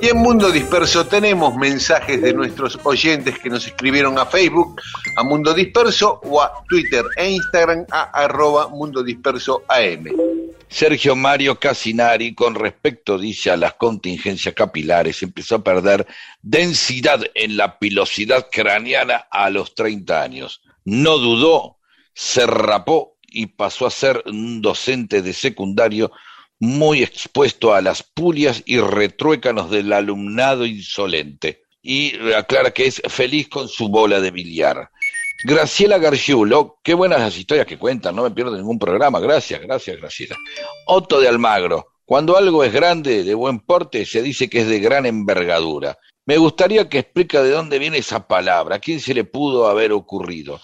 Speaker 1: Y en Mundo Disperso tenemos mensajes de nuestros oyentes que nos escribieron a Facebook, a Mundo Disperso o a Twitter e Instagram a arroba Mundo Disperso AM.
Speaker 2: Sergio Mario Casinari, con respecto, dice, a las contingencias capilares, empezó a perder densidad en la pilosidad craneana a los 30 años. No dudó, se rapó y pasó a ser un docente de secundario muy expuesto a las pulias y retruécanos del alumnado insolente. Y aclara que es feliz con su bola de billar. Graciela Gargiulo, qué buenas las historias que cuentan, no me pierdo ningún programa. Gracias, gracias, Graciela. Otto de Almagro, cuando algo es grande, de buen porte, se dice que es de gran envergadura. Me gustaría que explique de dónde viene esa palabra, a quién se le pudo haber ocurrido.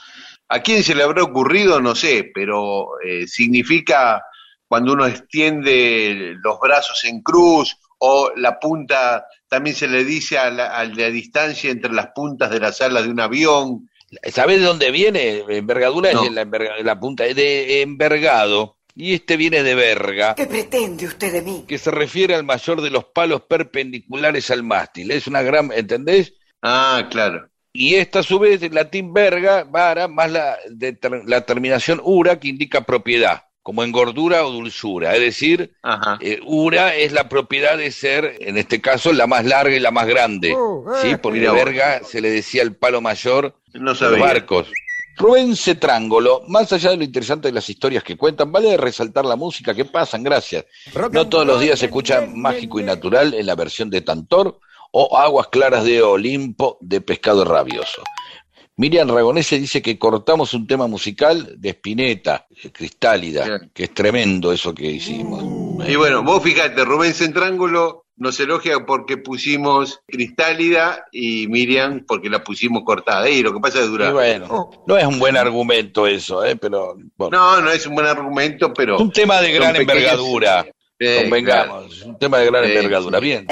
Speaker 1: ¿A quién se le habrá ocurrido? No sé, pero eh, significa cuando uno extiende los brazos en cruz o la punta, también se le dice a la distancia entre las puntas de las alas de un avión.
Speaker 2: ¿Sabés de dónde viene? Envergadura
Speaker 1: No.
Speaker 2: es la, enverga- la punta, es de envergado, y este viene de verga,
Speaker 8: ¿Qué pretende usted de mí?
Speaker 2: que se refiere al mayor de los palos perpendiculares al mástil. Es una gran, ¿entendés?
Speaker 1: Ah, claro.
Speaker 2: Y esta a su vez, en latín verga, vara, más la, de ter- la terminación ura, que indica propiedad, como engordura o dulzura. Es decir, eh, ura es la propiedad de ser, en este caso, la más larga y la más grande. ¿sí? Porque
Speaker 1: vos.
Speaker 2: verga se le decía el palo mayor
Speaker 1: No
Speaker 2: de los barcos. Rubén Cetrángolo, más allá de lo interesante de las historias que cuentan, vale resaltar la música que pasan, gracias. No todos los días se escucha Mágico y Natural en la versión de Tantor o Aguas Claras de Olimpo de Pescado Rabioso. Miriam Ragonese dice que cortamos un tema musical de Spinetta, Cristálida,
Speaker 1: Bien.
Speaker 2: que es tremendo eso que hicimos.
Speaker 1: Y bueno, vos fíjate, Rubén Centrángulo nos elogia porque pusimos Cristálida y Miriam porque la pusimos cortada. Y lo que pasa es que dura.
Speaker 2: Y bueno, no es un buen argumento eso, ¿eh? pero bueno.
Speaker 1: No, no es un buen argumento, pero.
Speaker 2: es un tema de gran
Speaker 1: pequeñas-
Speaker 2: envergadura.
Speaker 1: Eh,
Speaker 2: Convengamos, es un tema de gran
Speaker 1: Sí,
Speaker 2: envergadura.
Speaker 1: sí.
Speaker 2: Bien.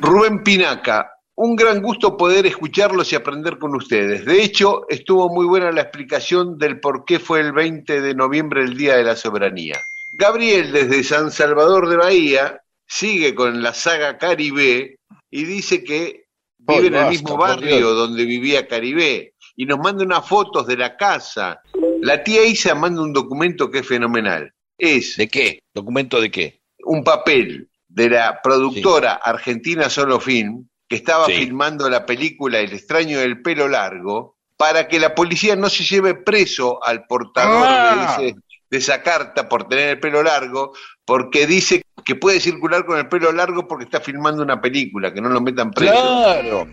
Speaker 1: Rubén Pinaca, un gran gusto poder escucharlos y aprender con ustedes. De hecho, estuvo muy buena la explicación del por qué fue el 20 de noviembre el Día de la Soberanía. Gabriel, desde San Salvador de Bahía, sigue con la saga Caribe y dice que vive en el mismo barrio donde vivía Caribe y nos manda unas fotos de la casa. La tía Isa manda un documento que es fenomenal. Es
Speaker 2: ¿De qué? ¿Documento de qué?
Speaker 1: un papel de la productora argentina Solo Film, que estaba
Speaker 2: Sí.
Speaker 1: filmando la película El extraño del pelo largo, para que la policía no se lleve preso al portador
Speaker 2: Ah.
Speaker 1: de, ese- de esa carta por tener el pelo largo, porque dice que puede circular con el pelo largo porque está filmando una película, que no lo metan preso.
Speaker 2: Claro.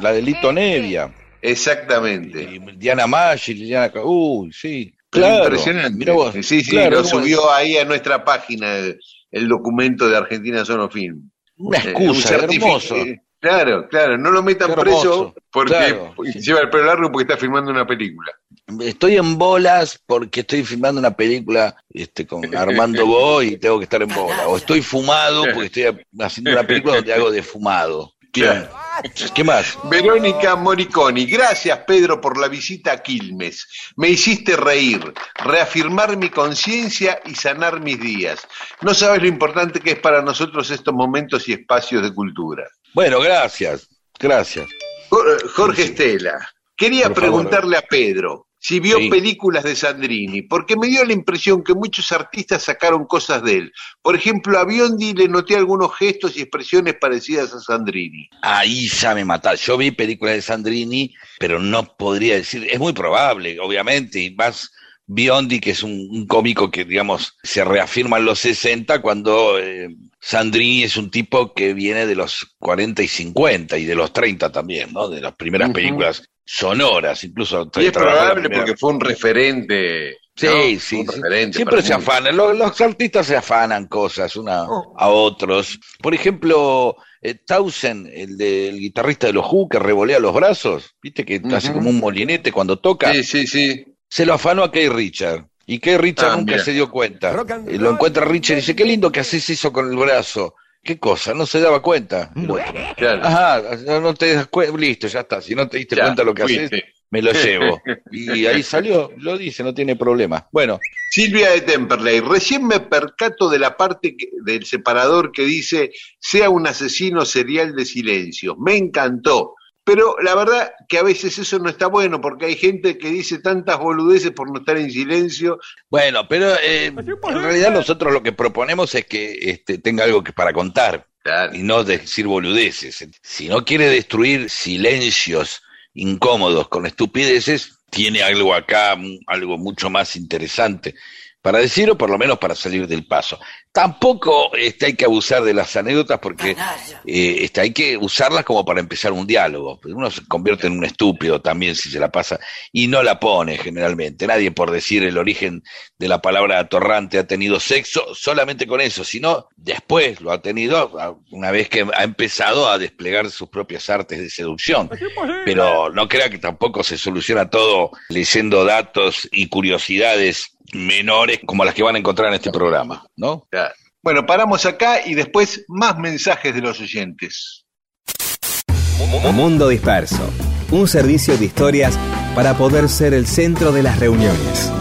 Speaker 2: La de Lito Nevia.
Speaker 1: Exactamente.
Speaker 2: Y Diana Maggi, Liliana. Uy, sí. Claro.
Speaker 1: Impresionante.
Speaker 2: Mirá vos.
Speaker 1: Sí, sí,
Speaker 2: Claro,
Speaker 1: lo subió ahí a nuestra página el, el documento de Argentina Solo Film.
Speaker 2: Una
Speaker 1: Eh,
Speaker 2: excusa,
Speaker 1: un
Speaker 2: hermoso.
Speaker 1: eh, Claro, claro, no lo metan preso porque
Speaker 2: Claro, sí.
Speaker 1: lleva el pelo largo porque está filmando una película.
Speaker 2: Estoy en bolas porque estoy filmando una película este, con Armando Bo y tengo que estar en bola. O estoy fumado porque estoy haciendo una película donde hago de fumado. Bien. ¿Qué más?
Speaker 1: Verónica Moriconi, gracias Pedro por la visita a Quilmes. Me hiciste reír, reafirmar mi conciencia y sanar mis días. No sabes lo importante que es para nosotros estos momentos y espacios de cultura.
Speaker 2: Bueno, gracias. Gracias.
Speaker 1: Jor- Jorge
Speaker 2: Sí.
Speaker 1: Estela, quería
Speaker 2: Por favor.
Speaker 1: preguntarle a Pedro si vio
Speaker 2: Sí.
Speaker 1: películas de Sandrini, porque me dio la impresión que muchos artistas sacaron cosas de él. Por ejemplo, a Biondi le noté algunos gestos y expresiones parecidas a Sandrini.
Speaker 2: Ahí ya me mata. Yo vi películas de Sandrini, pero no podría decir. Es muy probable, obviamente, y más Biondi, que es un, un cómico que, digamos, se reafirma en los 60, cuando eh, Sandrini es un tipo que viene de los 40 y 50 y de los 30 también, ¿no? De las primeras películas sonoras, incluso.
Speaker 1: Y es probable porque fue un referente.
Speaker 2: Sí,
Speaker 1: ¿no?
Speaker 2: sí,
Speaker 1: Un
Speaker 2: sí.
Speaker 1: referente
Speaker 2: Siempre se afanan, los, los artistas se afanan cosas una
Speaker 1: Oh.
Speaker 2: a otros. Por ejemplo, eh, Townsend, el, de- el guitarrista de los Who, que revolea los brazos, viste que hace
Speaker 1: Ujú.
Speaker 2: como un molinete cuando toca,
Speaker 1: Sí, sí, sí.
Speaker 2: se lo afanó a Kay Richard. Y Kay Richard
Speaker 1: Ah,
Speaker 2: nunca
Speaker 1: mira.
Speaker 2: se dio cuenta. Eh, lo encuentra Richard y dice, qué lindo que haces eso con el brazo. ¿Qué cosa? No se daba cuenta. otro.
Speaker 1: Claro.
Speaker 2: Ajá, no- no te das cuenta, listo, ya está. Si no te diste
Speaker 1: Ya,
Speaker 2: cuenta lo que haces, me lo llevo. Y ahí salió, lo dice, no tiene problema. Bueno,
Speaker 1: Silvia de Temperley, recién me percato de la parte que- del separador que dice sea un asesino serial de silencio. Me encantó. Pero la verdad que a veces eso no está bueno porque hay gente que dice tantas boludeces por no estar en silencio.
Speaker 2: Bueno, pero eh, en realidad nosotros lo que proponemos es que este, tenga algo que para contar
Speaker 1: Claro.
Speaker 2: y no decir boludeces. Si no quiere destruir silencios incómodos con estupideces, tiene algo acá, algo mucho más interesante para decir o por lo menos para salir del paso. Tampoco este, hay que abusar de las anécdotas porque eh, este, hay que usarlas como para empezar un diálogo. Uno se convierte en un estúpido también si se la pasa y no la pone generalmente. Nadie por decir el origen de la palabra atorrante ha tenido sexo solamente con eso, sino después lo ha tenido una vez que ha empezado a desplegar sus propias artes de seducción. Pero no crea que tampoco se soluciona todo leyendo datos y curiosidades menores como las que van a encontrar en este programa, ¿no?
Speaker 1: Claro. Bueno, paramos acá y después más mensajes de los oyentes.
Speaker 4: Mundo Disperso, un servicio de historias para poder ser el centro de las reuniones.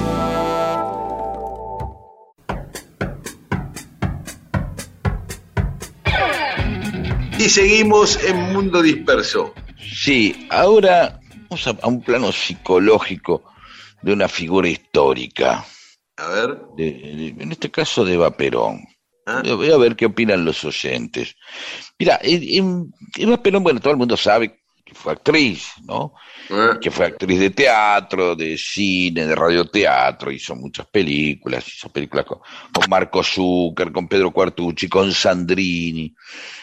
Speaker 1: Y seguimos en Mundo Disperso.
Speaker 2: Sí, ahora vamos a, a un plano psicológico de una figura histórica,
Speaker 1: A ver.
Speaker 2: de- de- en este caso de Eva Perón.
Speaker 1: Ah.
Speaker 2: Voy a ver qué opinan los oyentes. Mira, Eva Perón, bueno, todo el mundo sabe que fue actriz, ¿no?
Speaker 1: Ah,
Speaker 2: que fue actriz de teatro, de cine, de radioteatro, hizo muchas películas, hizo películas con, con Marco Zucker, con Pedro Cuartucci, con Sandrini,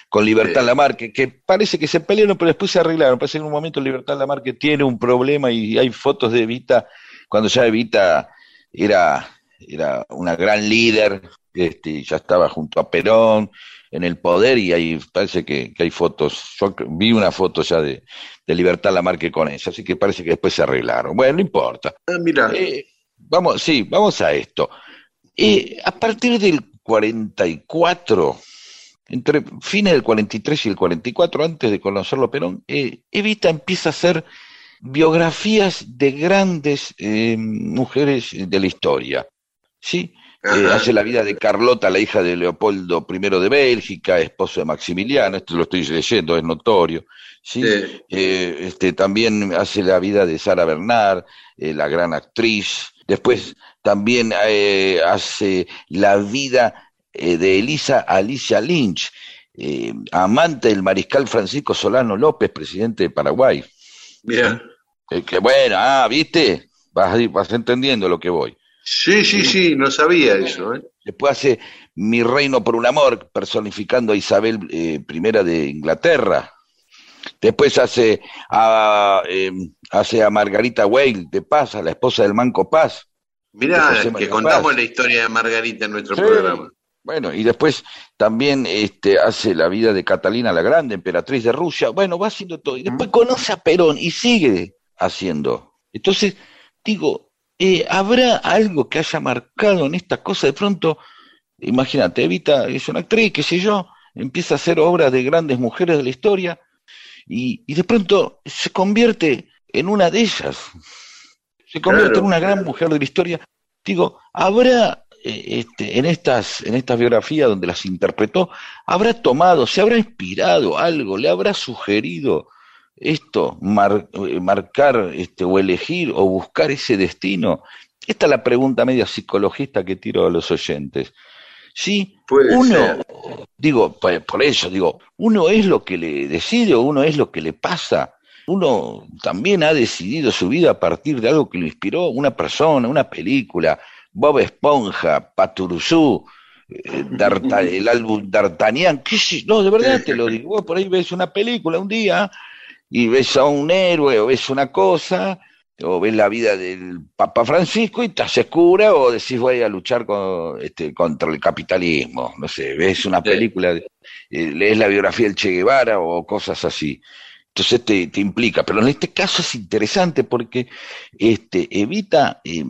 Speaker 2: con Libertad
Speaker 1: Sí.
Speaker 2: Lamarque, que parece que se pelearon, pero después se arreglaron. Parece que en un momento Libertad Lamarque tiene un problema y hay fotos de Evita, cuando ya Evita era, era una gran líder, este, ya estaba junto a Perón en el poder y ahí parece que, que hay fotos, yo vi una foto ya de, de Libertad Lamarque con eso, así que parece que después se arreglaron. Bueno, no importa.
Speaker 1: ah, mira.
Speaker 2: Eh, vamos, sí, vamos a esto. Eh, a partir del 44, entre fines del 43 y el 44, antes de conocerlo Perón, eh, Evita empieza a hacer biografías de grandes eh, mujeres de la historia. ¿Sí? Eh, hace la vida de Carlota, la hija de Leopoldo I de Bélgica, esposo de Maximiliano, esto lo estoy leyendo, es notorio. ¿sí?
Speaker 1: Sí.
Speaker 2: Eh, este, también hace la vida de Sara Bernard, eh, la gran actriz. Después también hace la vida de Elisa Alicia Lynch, amante del mariscal Francisco Solano López, presidente de Paraguay. Eh, que bueno, ah, ¿viste? Vas, vas entendiendo lo que voy.
Speaker 1: Sí, sí, sí, no sabía eso. ¿eh?
Speaker 2: Después hace Mi reino por un amor, personificando a Isabel eh, I de Inglaterra. Después hace a, eh, hace a Margarita Weil de Paz, a la esposa del Manco Paz.
Speaker 1: Mirá, que contamos
Speaker 2: Paz.
Speaker 1: la historia de Margarita en nuestro
Speaker 2: Sí.
Speaker 1: programa.
Speaker 2: Bueno, y después también este, hace la vida de Catalina la Grande, emperatriz de Rusia. Bueno, va haciendo todo. Y después conoce a Perón y sigue haciendo. Entonces, digo, eh, ¿habrá algo que haya marcado en esta cosa? De pronto, imagínate, Evita es una actriz, qué sé yo, empieza a hacer obras de grandes mujeres de la historia y, y de pronto se convierte en una de ellas. Se convierte
Speaker 1: Claro.
Speaker 2: en una gran mujer de la historia. Digo, ¿habrá eh, este, en, estas, en estas biografías donde las interpretó, habrá tomado, se habrá inspirado algo, le habrá sugerido esto, mar- eh, marcar este, o elegir o buscar ese destino? Esta es la pregunta media psicologista que tiro a los oyentes. Sí,
Speaker 1: Puede
Speaker 2: uno,
Speaker 1: ser.
Speaker 2: digo, por, por eso digo, uno es lo que le decide o uno es lo que le pasa. Uno también ha decidido su vida a partir de algo que lo inspiró, una persona, una película, Bob Esponja, Paturuzú, eh, D'Arta- el álbum D'Artagnan, qué sé, no, de verdad te lo digo, vos por ahí ves una película un día y ves a un héroe o ves una cosa o ves la vida del Papa Francisco y te haces cura o decís voy a luchar con, este, contra el capitalismo, no sé, ves una
Speaker 1: Sí.
Speaker 2: película, eh, lees la biografía del Che Guevara o cosas así. Entonces te, te implica, pero en este caso es interesante porque este, Evita, eh,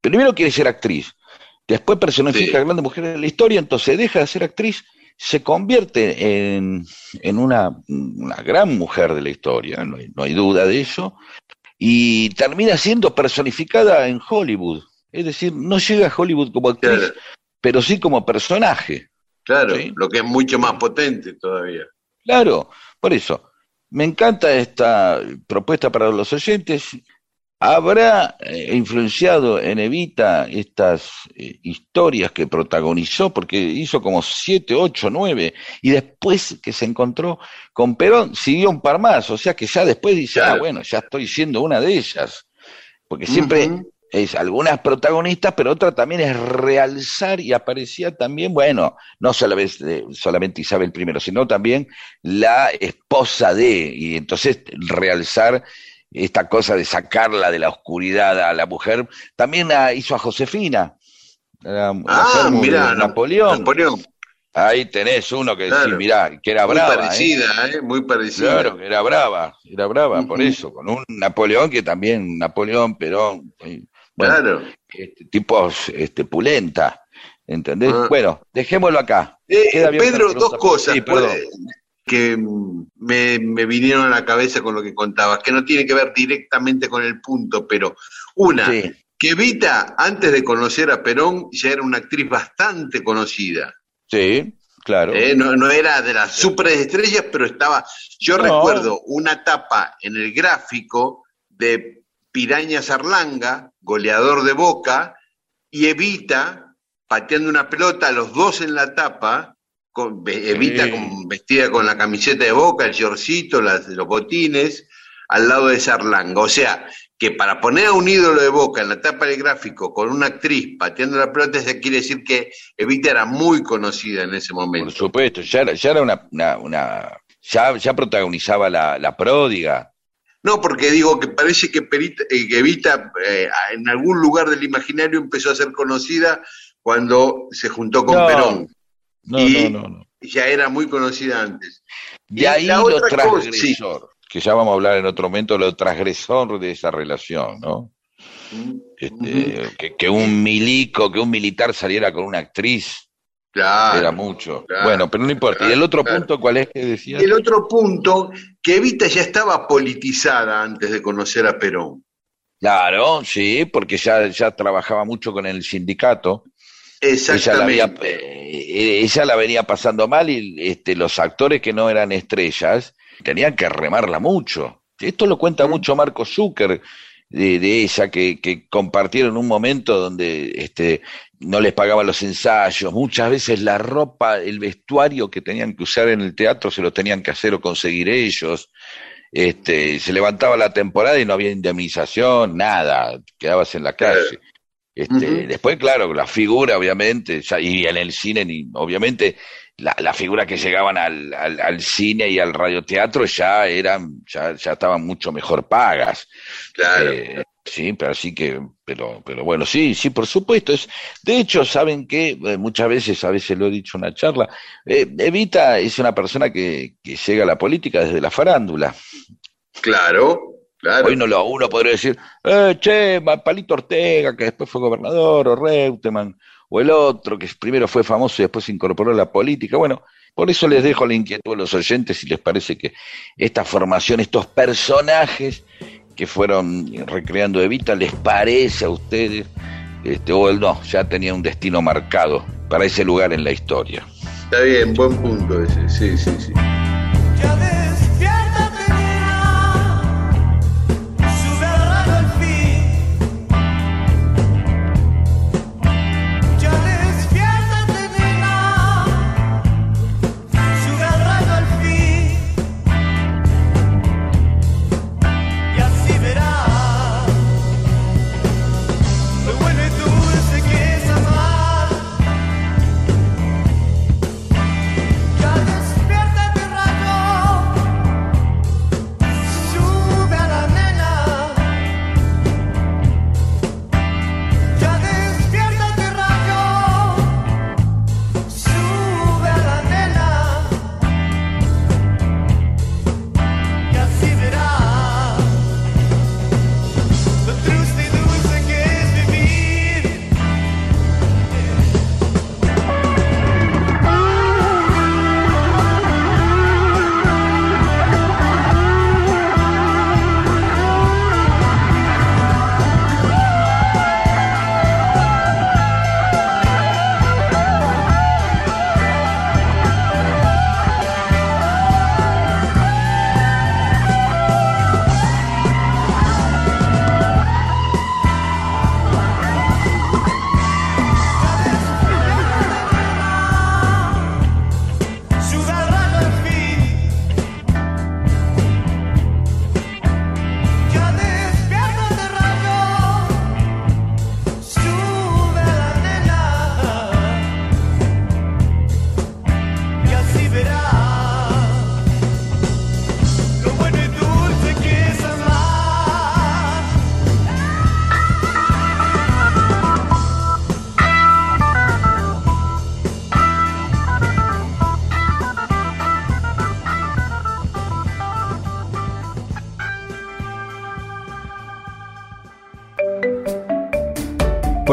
Speaker 2: primero quiere ser actriz, después personifica
Speaker 1: Sí.
Speaker 2: a grandes mujeres de la historia, entonces deja de ser actriz, se convierte en, en una, una gran mujer de la historia, no hay, no hay duda de eso, y termina siendo personificada en Hollywood. Es decir, no llega a Hollywood como actriz,
Speaker 1: Claro,
Speaker 2: pero sí como personaje.
Speaker 1: claro,
Speaker 2: Sí.
Speaker 1: lo que es mucho más potente todavía.
Speaker 2: Claro, por eso. Me encanta esta propuesta para los oyentes. ¿Habrá eh, influenciado en Evita estas eh, historias que protagonizó? Porque hizo como siete, ocho, nueve, y después que se encontró con Perón, siguió un par más, o sea que ya después dice, ah, bueno, ya estoy siendo una de ellas. Porque siempre es algunas protagonistas, pero otra también es realzar y aparecía también, bueno, no solamente, solamente Isabel I, sino también la esposa de, y entonces realzar esta cosa de sacarla de la oscuridad a la mujer, también la hizo a Josefina,
Speaker 1: Ah, no-
Speaker 2: Napoleón.
Speaker 1: Napoleón.
Speaker 2: Ahí tenés uno que
Speaker 1: Claro.
Speaker 2: mirá, que era
Speaker 1: Muy
Speaker 2: brava. ¿eh?
Speaker 1: parecida, ¿eh? Muy parecida.
Speaker 2: Claro, que era brava, era brava, por eso, con un Napoleón que también, Napoleón, Perón, eh, bueno,
Speaker 1: Claro.
Speaker 2: este, tipos este, pulenta, ¿entendés?
Speaker 1: Ah.
Speaker 2: Bueno, dejémoslo acá.
Speaker 1: Eh, Pedro, dos cosas
Speaker 2: Sí,
Speaker 1: que mm, me, me vinieron a la cabeza con lo que contabas, que no tiene que ver directamente con el punto, pero una,
Speaker 2: Sí,
Speaker 1: que Evita, antes de conocer a Perón, ya era una actriz bastante conocida.
Speaker 2: sí, claro.
Speaker 1: ¿eh? No, no era de las superestrellas, pero estaba. Yo
Speaker 2: No.
Speaker 1: recuerdo una tapa en el gráfico de Piraña Zarlanga, goleador de Boca, y Evita pateando una pelota, los dos en la tapa, con, Evita
Speaker 2: Sí.
Speaker 1: con- vestida con la camiseta de Boca, el shortcito, las, los botines, al lado de Zarlanga. O sea, que para poner a un ídolo de Boca en la tapa del gráfico con una actriz pateando la pelota, eso quiere decir que Evita era muy conocida en ese
Speaker 2: Por
Speaker 1: momento.
Speaker 2: supuesto, ya era, ya era una, una, una- ya, ya protagonizaba la, la pródiga.
Speaker 1: No, porque digo que parece que, Perita- eh, que Evita eh, en algún lugar del imaginario empezó a ser conocida cuando se juntó con
Speaker 2: No.
Speaker 1: Perón.
Speaker 2: No,
Speaker 1: Y-
Speaker 2: no, no, no.
Speaker 1: Ya era muy conocida antes.
Speaker 2: De
Speaker 1: Y
Speaker 2: ahí lo
Speaker 1: cosa,
Speaker 2: transgresor, que ya vamos a hablar en otro momento, lo transgresor de esa relación, ¿no? Este, que, que un milico, que un militar saliera con una actriz,
Speaker 1: Claro.
Speaker 2: Era mucho.
Speaker 1: claro,
Speaker 2: bueno, pero no importa. ¿Y el otro punto cuál es que decía?
Speaker 1: Y el otro punto, que Evita ya estaba politizada antes de conocer a Perón.
Speaker 2: Claro, sí, porque ya, ya trabajaba mucho con el sindicato. Ella la, había,
Speaker 1: Exactamente.
Speaker 2: eh, ella la venía pasando mal y este, los actores que no eran estrellas tenían que remarla mucho. Esto lo cuenta mucho Marco Zucker de, de ella, que, que compartieron un momento donde este, no les pagaban los ensayos, muchas veces la ropa, el vestuario que tenían que usar en el teatro se lo tenían que hacer o conseguir ellos. Este, se levantaba la temporada y no había indemnización, nada, quedabas en la calle. Este. Después, claro, la figura, obviamente, ya- y en el cine, ni- obviamente, la, la figura que llegaban al, al, al cine y al radioteatro ya eran, ya, ya estaban mucho mejor pagas.
Speaker 1: Claro.
Speaker 2: Eh, sí, pero así que, pero, pero bueno, sí, sí, por supuesto. Es, de hecho, saben que muchas veces, a veces lo he dicho en una charla, eh, Evita es una persona que, que llega a la política desde la farándula.
Speaker 1: Claro, claro.
Speaker 2: Hoy no lo, uno podría decir, eh, che, Palito Ortega, que después fue gobernador, o Reutemann, o el otro, que primero fue famoso y después se incorporó a la política. Bueno, por eso les dejo la inquietud a los oyentes si les parece que esta formación, estos personajes que fueron recreando Evita, ¿les parece a ustedes? Este, o el no, ya tenía un destino marcado para ese lugar en la historia.
Speaker 1: Está bien, buen punto ese. Sí, sí, sí.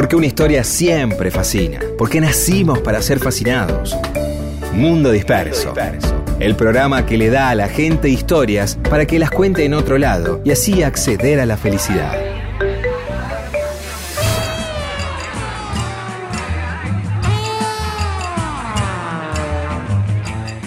Speaker 4: Porque una historia siempre fascina. Porque nacimos para ser fascinados. Mundo Disperso. El programa que le da a la gente historias para que las cuente en otro lado y así acceder a la felicidad.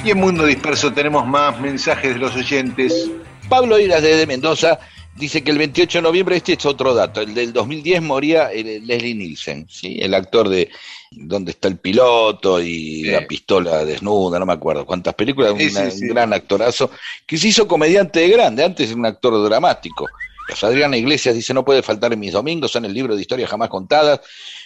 Speaker 1: Y en Mundo Disperso tenemos más mensajes de los oyentes.
Speaker 2: Pablo Iras desde Mendoza dice que el 28 de noviembre, este es otro dato, el del 2010 moría eh, Leslie Nielsen, ¿sí? el actor de Donde está el piloto y
Speaker 1: Sí.
Speaker 2: La pistola desnuda, no me acuerdo cuántas películas,
Speaker 1: Sí,
Speaker 2: una- un gran actorazo, que se hizo comediante de grande, antes era un actor dramático. Adriana Iglesias dice, no puede faltar en mis domingos, son el libro de historias jamás contadas.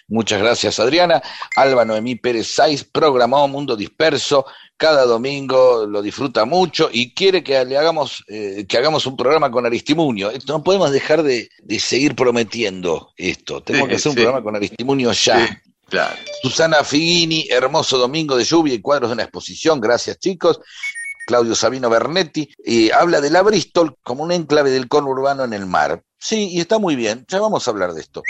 Speaker 2: Muchas gracias, Adriana. Alba Noemí Pérez Saiz programó Mundo Disperso. Cada domingo lo disfruta mucho y quiere que le hagamos, eh, que hagamos un programa con Aristimunio. Esto No podemos dejar de, de seguir prometiendo esto. Tenemos
Speaker 1: Sí,
Speaker 2: que hacer un programa con Aristimunio ya.
Speaker 1: Sí, claro.
Speaker 2: Susana Figuini, hermoso domingo de lluvia y cuadros de una exposición. Gracias, chicos. Claudio Sabino Bernetti, y habla de la Bristol como un enclave del conurbano en el mar. Sí, y está muy bien, ya vamos a hablar de esto.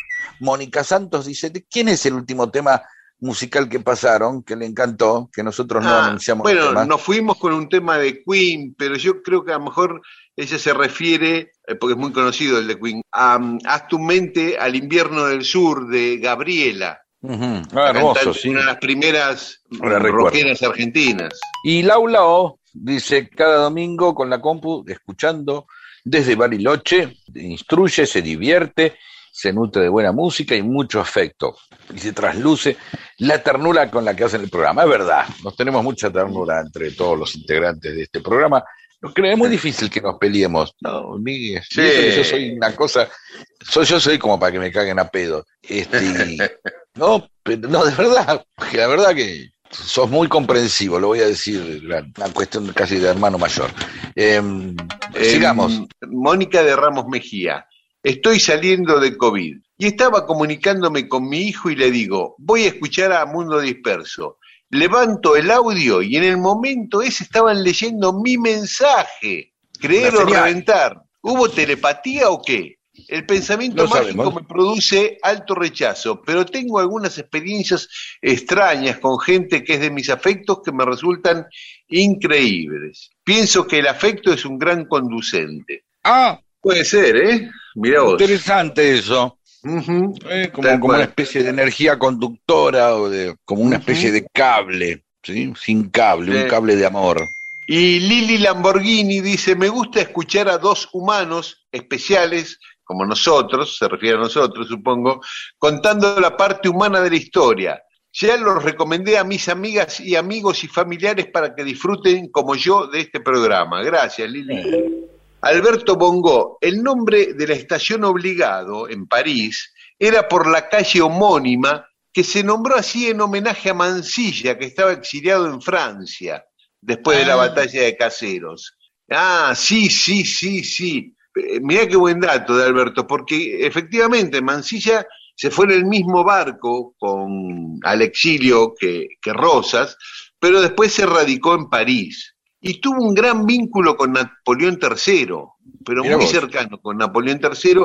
Speaker 2: Mónica Santos dice, ¿de quién es el último tema musical que pasaron, que le encantó, que nosotros no
Speaker 1: Ah,
Speaker 2: anunciamos. el
Speaker 1: bueno,
Speaker 2: tema.
Speaker 1: nos fuimos con un tema de Queen, pero yo creo que a lo mejor ella se refiere, eh, porque es muy conocido el de Queen, a um, Haz tu mente al invierno del sur de Gabriela.
Speaker 2: Ujú. Ah,
Speaker 1: la
Speaker 2: hermoso, sí.
Speaker 1: Una de las primeras
Speaker 2: recuerdo.
Speaker 1: rockeras argentinas.
Speaker 2: Y Laula O dice, cada domingo con la compu, escuchando desde Bariloche, instruye, se divierte, se nutre de buena música y mucho afecto. Y se trasluce la ternura con la que hacen el programa. Es verdad, nos tenemos mucha ternura entre todos los integrantes de este programa. Nos creo, es muy difícil que nos peleemos. No, Miguel,
Speaker 1: Sí.
Speaker 2: yo soy una cosa, soy, yo soy como para que me caguen a pedo. Este, no, pero no, de verdad, que la verdad que sos muy comprensivo, lo voy a decir, una cuestión casi de hermano mayor. Em,
Speaker 1: Eh,
Speaker 2: sigamos.
Speaker 1: Mónica de Ramos Mejía. Estoy saliendo de COVID y estaba comunicándome con mi hijo y le digo, voy a escuchar a Mundo Disperso. Levanto el audio y en el momento ese estaban leyendo mi mensaje. Creer o reventar. ¿Hubo telepatía o qué? El pensamiento mágico
Speaker 2: sabemos.
Speaker 1: me produce alto rechazo, pero tengo algunas experiencias extrañas con gente que es de mis afectos que me resultan increíbles. Pienso que el afecto es un gran conducente.
Speaker 2: Ah,
Speaker 1: Puede ser, ¿eh? Mira vos.
Speaker 2: interesante eso. Eh, como, una especie de energía conductora o de como una especie de cable, ¿sí? Sin cable,
Speaker 1: Sí.
Speaker 2: un cable de amor.
Speaker 1: Y Lili Lamborghini dice, me gusta escuchar a dos humanos especiales, como nosotros, se refiere a nosotros, supongo, contando la parte humana de la historia. Ya los recomendé a mis amigas y amigos y familiares para que disfruten como yo de este programa. Gracias, Lili. Alberto Bongo, el nombre de la estación obligado en París era por la calle homónima que se nombró así en homenaje a Mansilla, que estaba exiliado en Francia después de la
Speaker 2: Ah.
Speaker 1: batalla de Caseros. Ah, sí, sí, sí, sí. Eh, Mirá qué buen dato de Alberto, porque efectivamente Mansilla se fue en el mismo barco con, al exilio que, que Rosas, pero después se radicó en París y tuvo un gran vínculo con Napoleón III, pero
Speaker 2: Mirá
Speaker 1: muy
Speaker 2: vos.
Speaker 1: cercano con Napoleón III,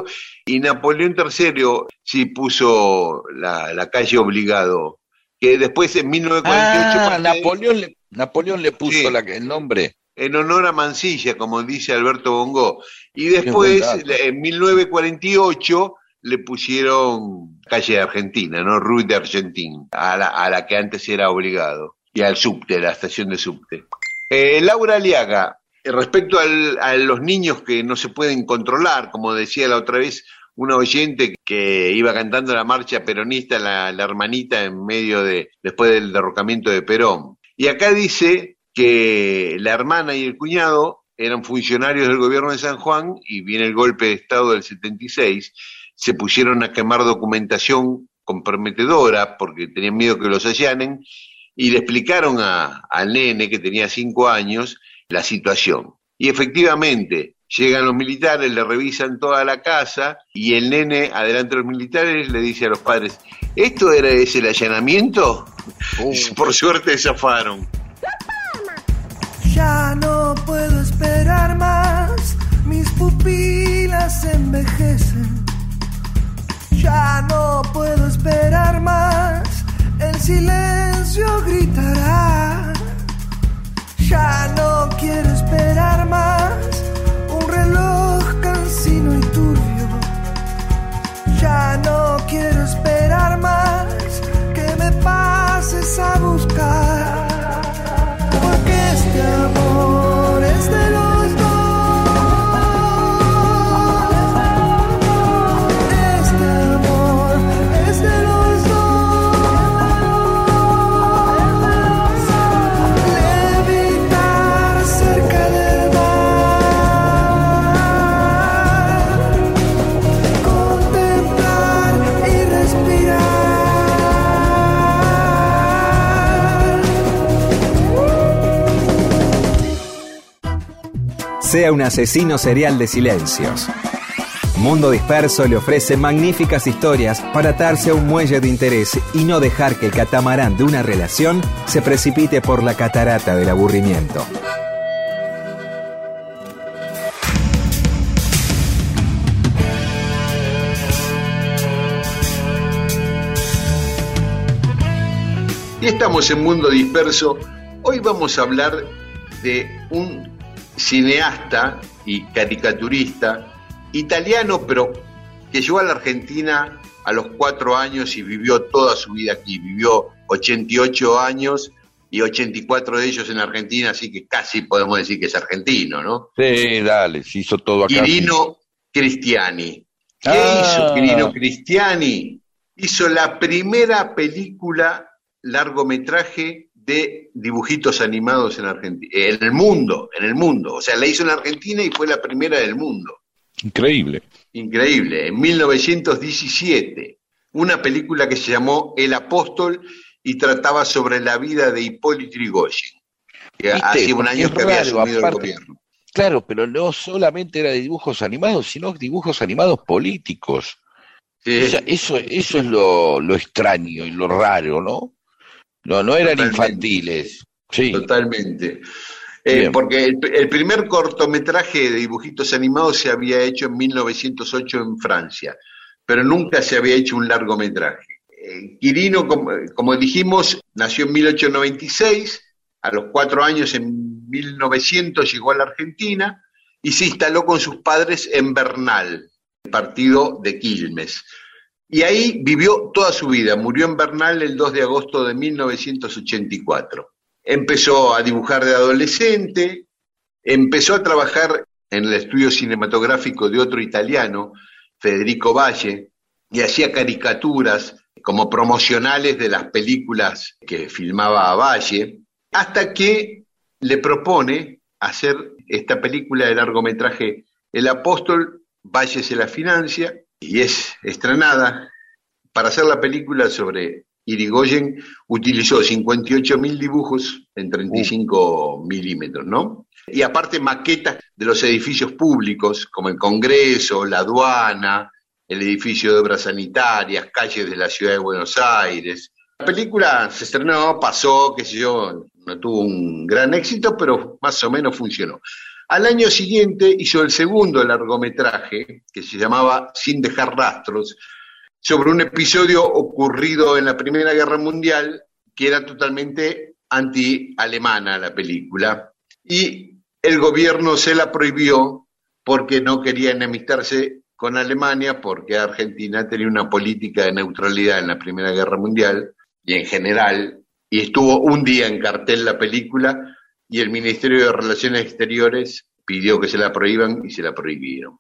Speaker 1: y Napoleón III sí puso la, la calle obligado, que después en 1948
Speaker 2: Ah, Napoleón le, Napoleón le puso
Speaker 1: Sí.
Speaker 2: la- el nombre.
Speaker 1: en honor a Mansilla, como dice Alberto Bongo. Y después, en 1948, le pusieron calle de Argentina, ¿no? Rue de Argentina, a la, a la que antes era obligado. Y al subte, la estación de subte. Eh, Laura Aliaga, respecto al- a los niños que no se pueden controlar, como decía la otra vez una oyente que iba cantando la marcha peronista, la, la hermanita en medio de, después del derrocamiento de Perón. Y acá dice que la hermana y el cuñado eran funcionarios del gobierno de San Juan y viene el golpe de Estado del 76, se pusieron a quemar documentación comprometedora porque tenían miedo que los allanen y le explicaron a- al nene que tenía cinco años la situación. Y efectivamente, llegan los militares, le revisan toda la casa y el nene, adelante de los militares, le dice a los padres, ¿esto era ese el allanamiento? Por suerte zafaron.
Speaker 9: Ya no esperar más, mis pupilas envejecen. Ya no puedo esperar más, el silencio gritará. Ya no quiero esperar más, un reloj cansino y turbio. Ya no quiero esperar más, que me pases a buscar. Porque este amor
Speaker 4: Sea un asesino serial de silencios. Mundo Disperso le ofrece magníficas historias para atarse a un muelle de interés y no dejar que el catamarán de una relación se precipite por la catarata del aburrimiento.
Speaker 1: Y estamos en Mundo Disperso. Hoy vamos a hablar de un cineasta y caricaturista italiano, pero que llegó a la Argentina a los cuatro años y vivió toda su vida aquí. Vivió 88 años y 84 de ellos en Argentina, así que casi podemos decir que es argentino, ¿no?
Speaker 2: Sí, dale, se hizo todo acá.
Speaker 1: Quirino Cristiani. ¿Qué
Speaker 2: Ah.
Speaker 1: hizo Quirino Cristiani? Hizo la primera película largometraje de dibujitos animados en Argentina, en el mundo, en el mundo. O sea, la hizo en Argentina y fue la primera del mundo.
Speaker 2: Increíble.
Speaker 1: Increíble, en 1917. Una película que se llamó El Apóstol y trataba sobre la vida de Hipólito Yrigoyen, hacía un año que había asumido el
Speaker 2: aparte.
Speaker 1: gobierno.
Speaker 2: Claro, pero no solamente era de dibujos animados, sino dibujos animados políticos.
Speaker 1: Sí.
Speaker 2: O sea, eso, eso es lo, lo extraño y lo raro, ¿no? No, no eran
Speaker 1: Totalmente.
Speaker 2: infantiles. Sí,
Speaker 1: Totalmente. Eh, porque el, el primer cortometraje de dibujitos animados se había hecho en 1908 en Francia, pero nunca se había hecho un largometraje. Eh, Quirino, como, como dijimos, nació en 1896, a los cuatro años en 1900 llegó a la Argentina y se instaló con sus padres en Bernal, partido de Quilmes. Y ahí vivió toda su vida. Murió en Bernal el 2 de agosto de 1984. Empezó a dibujar de adolescente, empezó a trabajar en el estudio cinematográfico de otro italiano, Federico Valle, y hacía caricaturas como promocionales de las películas que filmaba a Valle, hasta que le propone hacer esta película de largometraje El Apóstol, Valle se la financia y es estrenada. Para hacer la película sobre Irigoyen utilizó 58 mil dibujos en 35 milímetros, ¿no? Y aparte maquetas de los edificios públicos, como el Congreso, la aduana, el edificio de obras sanitarias, calles de la ciudad de Buenos Aires. La película se estrenó, pasó, qué sé yo, no tuvo un gran éxito, pero más o menos funcionó. Al año siguiente hizo el segundo largometraje, que se llamaba Sin dejar rastros, sobre un episodio ocurrido en la Primera Guerra Mundial, que era totalmente anti-alemana la película, y el gobierno se la prohibió porque no quería enemistarse con Alemania, porque Argentina tenía una política de neutralidad en la Primera Guerra Mundial y en general, y estuvo un día en cartel la película, y el Ministerio de Relaciones Exteriores pidió que se la prohíban y se la prohibieron.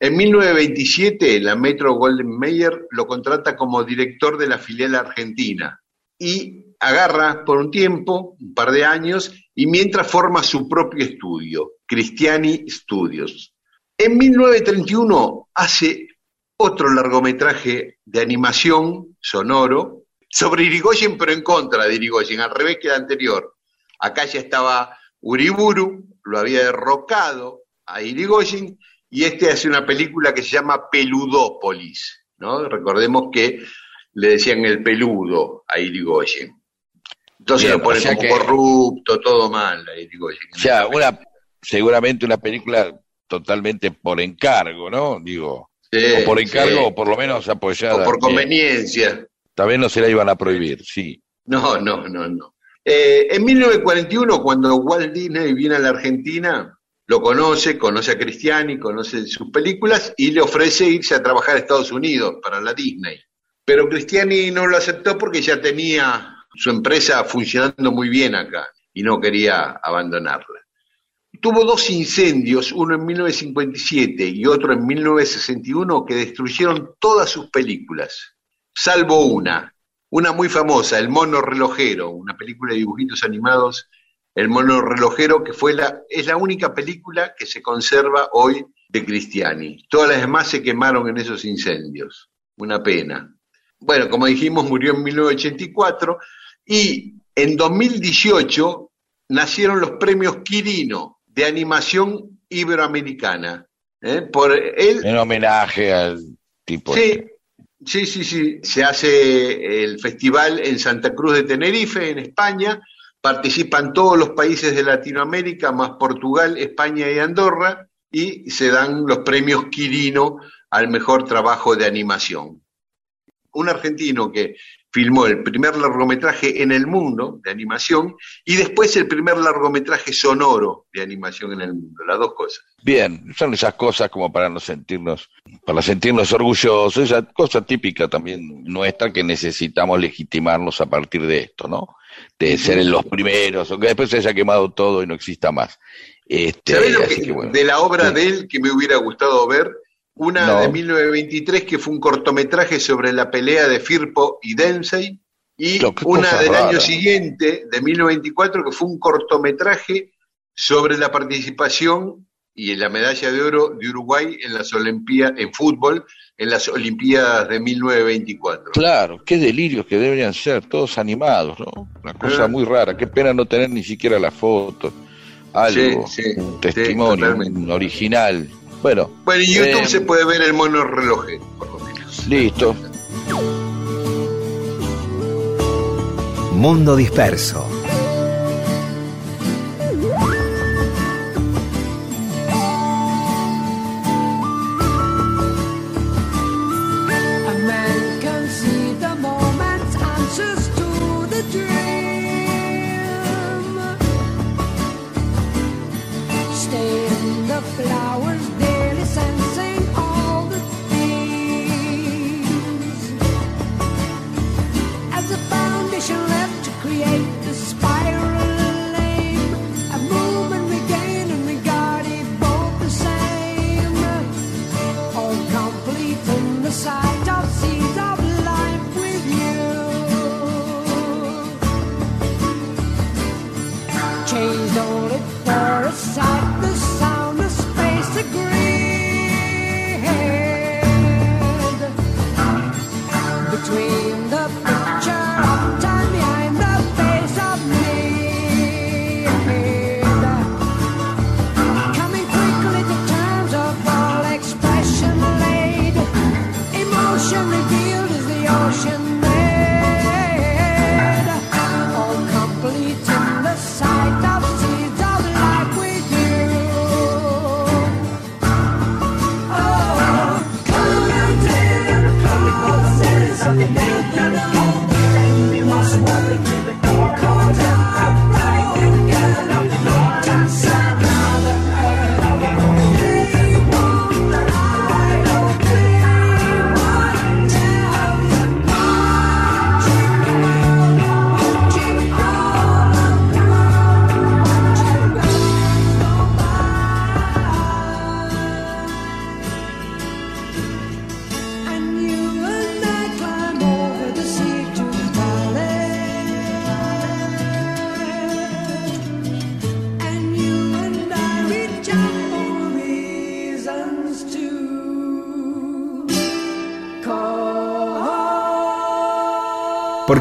Speaker 1: En 1927, la Metro Golden Mayer lo contrata como director de la filial argentina y agarra por un tiempo, un par de años, y mientras forma su propio estudio, Cristiani Studios. En 1931 hace otro largometraje de animación sonoro sobre Irigoyen, pero en contra de Irigoyen, al revés que el anterior. Acá ya estaba Uriburu, lo había derrocado a Irigoyen, y este hace una película que se llama Peludópolis, ¿no? Recordemos que le decían el peludo a Irigoyen. Entonces
Speaker 2: Bien,
Speaker 1: lo ponen
Speaker 2: o sea
Speaker 1: como
Speaker 2: que-
Speaker 1: corrupto, todo mal a Irigoyen.
Speaker 2: o sea, una, seguramente una película totalmente por encargo, ¿no? Digo,
Speaker 1: Sí,
Speaker 2: o por encargo,
Speaker 1: sí.
Speaker 2: o por lo menos apoyada.
Speaker 1: O por
Speaker 2: Bien.
Speaker 1: conveniencia.
Speaker 2: Tal vez no se la iban a prohibir, sí.
Speaker 1: No, no, no, no. Eh, en 1941, cuando Walt Disney viene a la Argentina, lo conoce, conoce a Cristiani, conoce sus películas y le ofrece irse a trabajar a Estados Unidos para la Disney. Pero Cristiani no lo aceptó porque ya tenía su empresa funcionando muy bien acá y no quería abandonarla. Tuvo dos incendios, uno en 1957 y otro en 1961, que destruyeron todas sus películas, salvo una, una muy famosa, El mono relojero, una película de dibujitos animados, El mono relojero, que fue la, es la única película que se conserva hoy de Cristiani. Todas las demás se quemaron en esos incendios. Una pena. Bueno, como dijimos, murió en 1984 y en 2018 nacieron los premios Quirino de animación iberoamericana. ¿eh? Por él
Speaker 2: En homenaje al tipo. este.
Speaker 1: Sí, sí, sí. Se hace el festival en Santa Cruz de Tenerife, en España. Participan todos los países de Latinoamérica, más Portugal, España y Andorra, y se dan los premios Quirino al mejor trabajo de animación. un argentino que filmó el primer largometraje en el mundo de animación y después el primer largometraje sonoro de animación en el mundo, las dos cosas.
Speaker 2: Bien, son esas cosas como para no sentirnos, para sentirnos orgullosos, esa cosa típica también nuestra que necesitamos legitimarnos a partir de esto, ¿no? De ser los primeros, aunque después se haya quemado todo y no exista más. Este,
Speaker 1: ¿Sabés lo que-
Speaker 2: que bueno.
Speaker 1: de la obra
Speaker 2: Sí.
Speaker 1: de él que me hubiera gustado ver? Una
Speaker 2: No.
Speaker 1: de 1923 que fue un cortometraje sobre la pelea de Firpo y Dempsey y una del año siguiente, de 1924, que fue un cortometraje sobre la participación y la medalla de oro de Uruguay en las Olimpiadas en fútbol en las Olimpiadas de 1924.
Speaker 2: Claro, qué delirios que deberían ser, todos animados, ¿no? Una cosa
Speaker 1: Eh.
Speaker 2: muy rara, qué pena no tener ni siquiera la foto, algo,
Speaker 1: Sí, sí,
Speaker 2: un testimonio, un original. Bueno,
Speaker 1: Bueno, en YouTube
Speaker 2: Eh,
Speaker 1: se puede ver el mono relojero, por lo menos.
Speaker 2: listo.
Speaker 5: Mundo Disperso.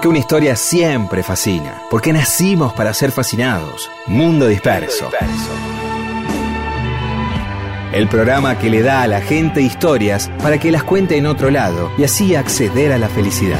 Speaker 5: Una historia siempre fascina. Porque nacimos para ser fascinados. Mundo Disperso. El programa que le da a la gente historias para que las cuente en otro lado y así acceder a la felicidad.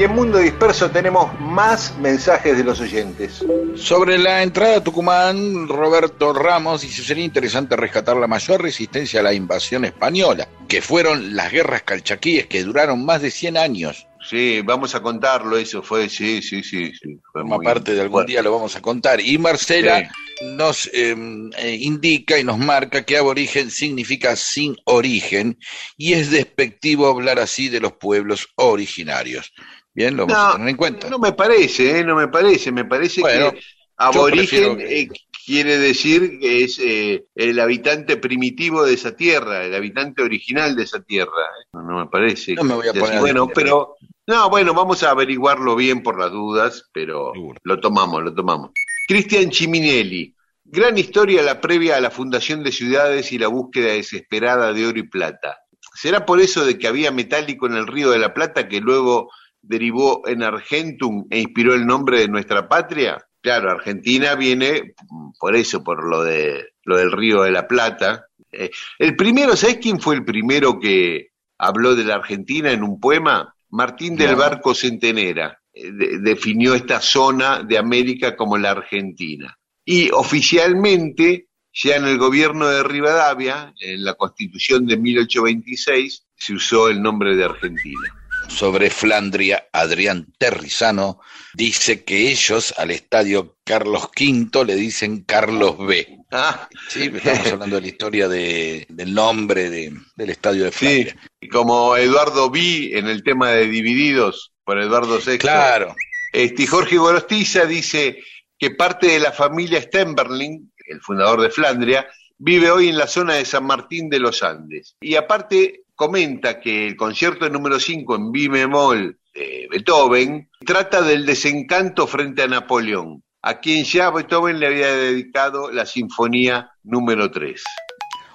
Speaker 1: Y en Mundo Disperso tenemos más mensajes de los oyentes.
Speaker 2: Sobre la entrada a Tucumán, Roberto Ramos dice sería interesante rescatar la mayor resistencia a la invasión española, que fueron las guerras calchaquíes que duraron más de 100 años.
Speaker 1: Sí, vamos a contarlo, eso fue, sí, sí, sí. sí fue
Speaker 2: Forma
Speaker 1: muy-
Speaker 2: parte de algún día lo vamos a contar. Y Marcela
Speaker 1: Sí.
Speaker 2: nos eh, eh, indica y nos marca que aborigen significa sin origen y es despectivo hablar así de los pueblos originarios. Bien, lo vamos a
Speaker 1: No,
Speaker 2: tener en cuenta.
Speaker 1: no me parece, ¿eh? no me parece, me parece
Speaker 2: Bueno,
Speaker 1: que aborigen
Speaker 2: que-
Speaker 1: eh, quiere decir que es eh, el habitante primitivo de esa tierra, el habitante original de esa tierra. ¿eh? No, no me parece.
Speaker 2: No me voy a poner a
Speaker 1: Bueno, pero no, bueno, vamos a averiguarlo bien por las dudas, pero
Speaker 2: Seguro.
Speaker 1: lo tomamos, lo tomamos. Cristian Chiminelli. Gran historia la previa a la fundación de ciudades y la búsqueda desesperada de oro y plata. ¿Será por eso de que había metálico en el río de la Plata que luego derivó en Argentum e inspiró el nombre de nuestra patria? Claro, Argentina viene por eso, por lo de lo del río de la Plata. Eh, el primero, ¿sabes quién fue el primero que habló de la Argentina en un poema? Martín del. Barco Centenera. Eh, de- definió esta zona de América como la Argentina. Y oficialmente Ya en el gobierno de Rivadavia, en la constitución de 1826, se usó el nombre de Argentina.
Speaker 2: Sobre Flandria, Adrián Terrizano dice que ellos al estadio Carlos V le dicen Carlos B.
Speaker 1: Ah,
Speaker 2: Sí, estamos hablando de la historia de- del nombre de- del estadio de
Speaker 1: sí,
Speaker 2: Flandria.
Speaker 1: y como Eduardo Vi en el tema de Divididos por Eduardo VI.
Speaker 2: Claro,
Speaker 1: Este, Jorge Gorostiza dice que parte de la familia Stemberling, el fundador de Flandria, vive hoy en la zona de San Martín de los Andes. Y aparte comenta que el concierto número 5 en Mi bemol de Beethoven trata del desencanto frente a Napoleón, a quien ya Beethoven le había dedicado la sinfonía número 3.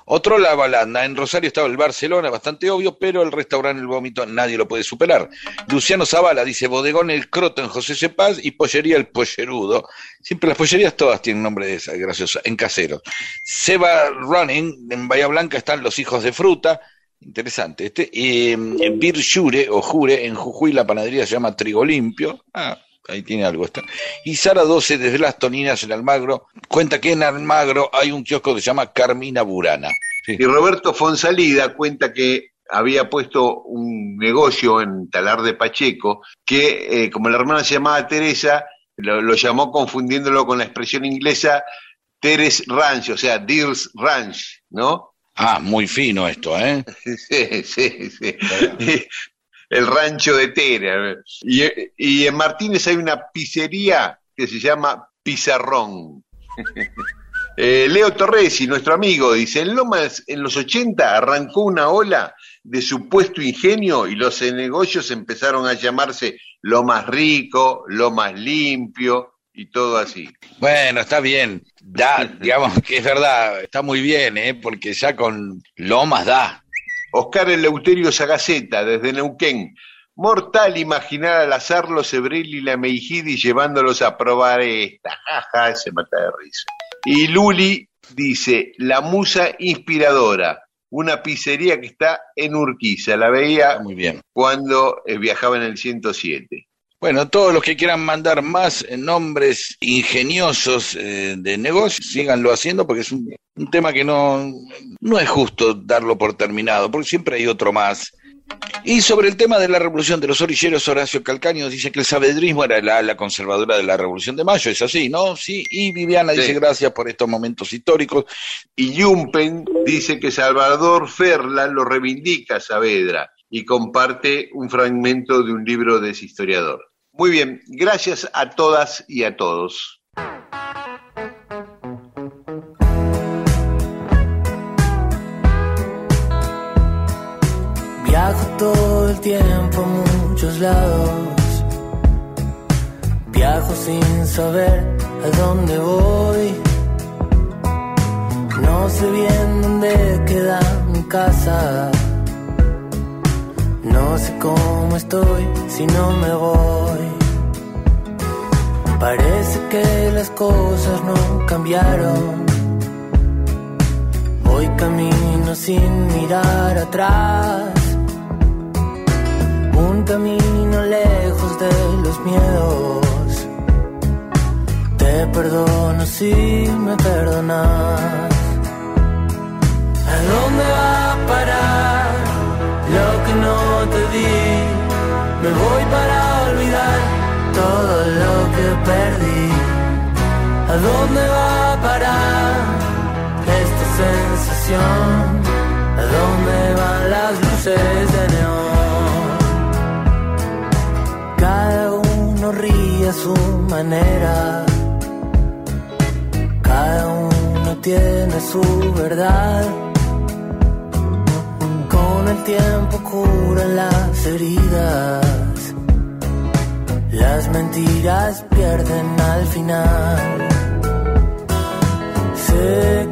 Speaker 2: Otro la balanda. En Rosario estaba el Barcelona, bastante obvio, pero el restaurante El Vómito nadie lo puede superar. Luciano Zavala dice Bodegón El Croto en José Cepaz y Pollería El Pollerudo. Siempre las pollerías todas tienen nombre de esa, graciosa, en caseros. Seba Running, en Bahía Blanca están Los Hijos de Fruta. Interesante este. Y en Bir Jure o Jure, en Jujuy la panadería se llama Trigo Limpio. Ah, ahí tiene algo esta. Y Sara 12 desde Las Toninas en Almagro cuenta que en Almagro hay un kiosco que se llama Carmina Burana.
Speaker 1: Y Roberto Fonsalida cuenta que había puesto un negocio en Talar de Pacheco que, eh, como la hermana se llamaba Teresa, lo, lo llamó confundiéndolo con la expresión inglesa Teres Ranch, o sea, Deals Ranch, ¿no?
Speaker 2: Ah, muy fino esto, ¿eh?
Speaker 1: Sí, sí, sí. El rancho de Tera. Y, y en Martínez hay una pizzería que se llama Pizarrón. Eh, Leo Torresi, nuestro amigo, dice, en Lomas en los 80 arrancó una ola de supuesto ingenio y los negocios empezaron a llamarse lo más rico, lo más limpio y todo así.
Speaker 2: Bueno, está bien. Da, digamos que es verdad, está muy bien, ¿eh? Porque ya con Lomas da.
Speaker 1: Oscar Eleuterio Sagaceta, desde Neuquén. Mortal imaginar al azarlo Sebril y la Meijidi llevándolos a probar esta. Jaja, se mata de risa. Y Luli dice, la musa inspiradora, una pizzería que está en Urquiza. La veía
Speaker 2: muy bien.
Speaker 1: cuando eh, viajaba en el 107.
Speaker 2: Bueno, todos los que quieran mandar más eh, nombres ingeniosos eh, de negocios, síganlo haciendo porque es un, un tema que no, no es justo darlo por terminado, porque siempre hay otro más. Y sobre el tema de la revolución de los orilleros, Horacio Calcaño dice que el sabedrismo era la ala conservadora de la revolución de mayo, es así, ¿no? Sí, y Viviana
Speaker 1: Sí.
Speaker 2: dice gracias por estos momentos históricos.
Speaker 1: Y Jumpen dice que Salvador Ferla lo reivindica a Saavedra y comparte un fragmento de un libro de ese historiador. Muy bien, gracias a todas y a todos.
Speaker 10: Viajo todo el tiempo a muchos lados. Viajo sin saber a dónde voy. No sé bien dónde queda mi casa. No sé cómo estoy si no me voy. Parece que las cosas no cambiaron. Voy camino sin mirar atrás. Un camino lejos de los miedos. Te perdono si me perdonas. ¿A dónde va a parar no te di? Me voy para olvidar todo lo que perdí. ¿A dónde va a parar esta sensación? ¿A dónde van las luces de neón? Cada uno ríe a su manera. Cada uno tiene su verdad. El tiempo curan las heridas. Las mentiras pierden al final. Sé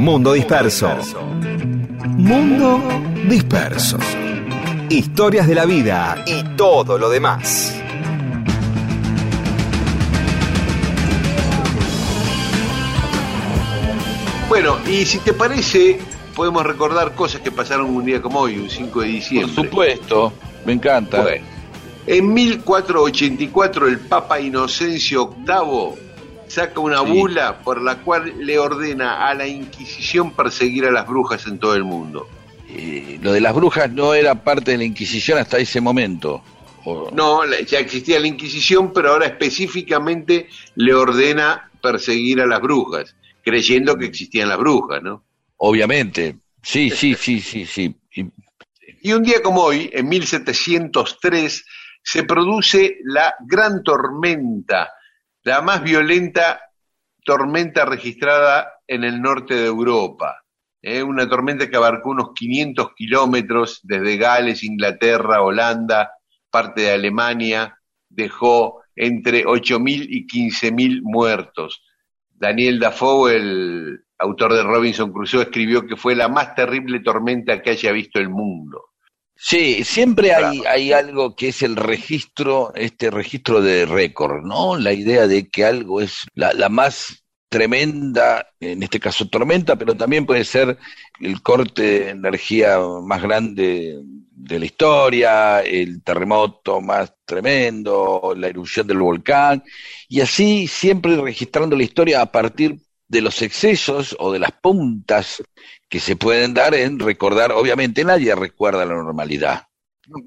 Speaker 4: Mundo disperso. Mundo disperso. Historias de la vida y todo lo demás.
Speaker 1: Bueno, y si te parece, podemos recordar cosas que pasaron un día como hoy, un 5 de
Speaker 2: Por
Speaker 1: diciembre.
Speaker 2: supuesto, me encanta.
Speaker 1: Bueno, en 1484 el Papa Inocencio VIII saca una
Speaker 2: Sí.
Speaker 1: bula por la cual le ordena a la Inquisición perseguir a las brujas en todo el mundo.
Speaker 2: Eh, lo de las brujas no era parte de la Inquisición hasta ese momento. O-
Speaker 1: No, ya existía la Inquisición, pero ahora específicamente le ordena perseguir a las brujas, creyendo que existían las brujas, ¿no?
Speaker 2: Obviamente. Sí, sí, sí, sí, sí. Y-
Speaker 1: Y un día como hoy, en 1703, se produce la gran tormenta, la más violenta tormenta registrada en el norte de Europa. ¿eh? Una tormenta que abarcó unos 500 kilómetros desde Gales, Inglaterra, Holanda, parte de Alemania, dejó entre 8.000 y 15.000 muertos. Daniel Dafoe, el autor de Robinson Crusoe, escribió que fue la más terrible tormenta que haya visto el mundo.
Speaker 2: Sí, siempre hay, hay algo que es el registro, este registro de récord, ¿no? La idea de que algo es la, la más tremenda, en este caso tormenta, pero también puede ser el corte de energía más grande de la historia, el terremoto más tremendo, la erupción del volcán, y así siempre registrando la historia a partir de los excesos o de las puntas que se pueden dar en recordar, obviamente nadie recuerda la normalidad.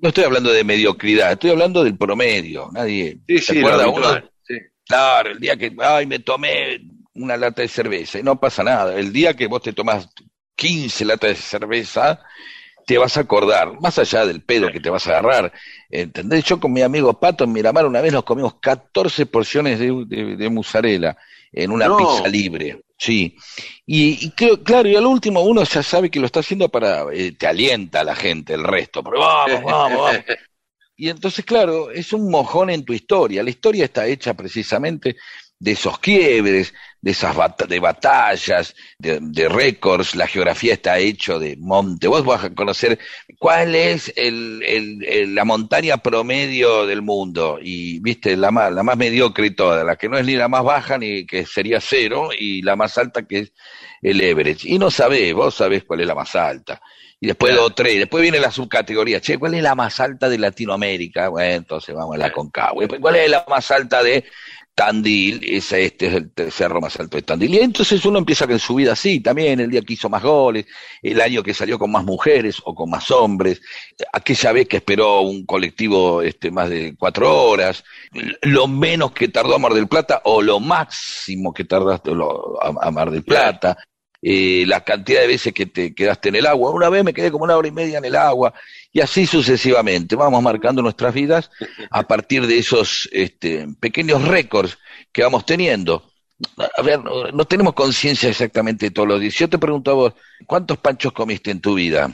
Speaker 2: No estoy hablando de mediocridad, estoy hablando del promedio. Nadie
Speaker 1: Sí,
Speaker 2: se
Speaker 1: sí,
Speaker 2: acuerda uno.
Speaker 1: sí.
Speaker 2: Claro, el día que, ay, me tomé una lata de cerveza y no pasa nada. El día que vos te tomás 15 latas de cerveza, te vas a acordar, más allá del pedo que te vas a agarrar. ¿Entendés? Yo con mi amigo Pato en Miramar una vez nos comimos 14 porciones de, de, de mozzarella en una
Speaker 1: No.
Speaker 2: pizza libre. Sí. Y, y creo, claro, y al último uno ya sabe que lo está haciendo para, eh, te alienta a la gente, el resto, pero vamos, vamos, vamos. Y entonces, claro, es un mojón en tu historia. La historia está hecha precisamente de esos quiebres, de esas bat- de batallas, de, de récords. La geografía está hecho de monte. Vos vas a conocer cuál es el, el- el- la montaña promedio del mundo y viste la más, la más mediocre y toda, la que no es ni la más baja ni que sería cero y la más alta que es el Everest. Y no sabés, vos sabés cuál es la más alta. Y después
Speaker 1: Claro.
Speaker 2: dos, tres, después viene la subcategoría. Che, ¿cuál es la más alta de Latinoamérica? Bueno, entonces vamos a la Concagua. ¿Cuál es la más alta de Tandil? Ese, este es el cerro más alto de Tandil. Y entonces uno empieza en su vida así, también el día que hizo más goles, el año que salió con más mujeres o con más hombres, aquella vez que esperó un colectivo este, más de cuatro horas, lo menos que tardó a Mar del Plata o lo máximo que tardaste a Mar del Plata eh, la cantidad de veces que te quedaste en el agua. Una vez me quedé como una hora y media en el agua, y así sucesivamente. Vamos marcando nuestras vidas a partir de esos este, pequeños récords que vamos teniendo. A ver, no, no tenemos conciencia exactamente de todos los días. Yo te pregunto a vos, ¿cuántos panchos comiste en tu vida?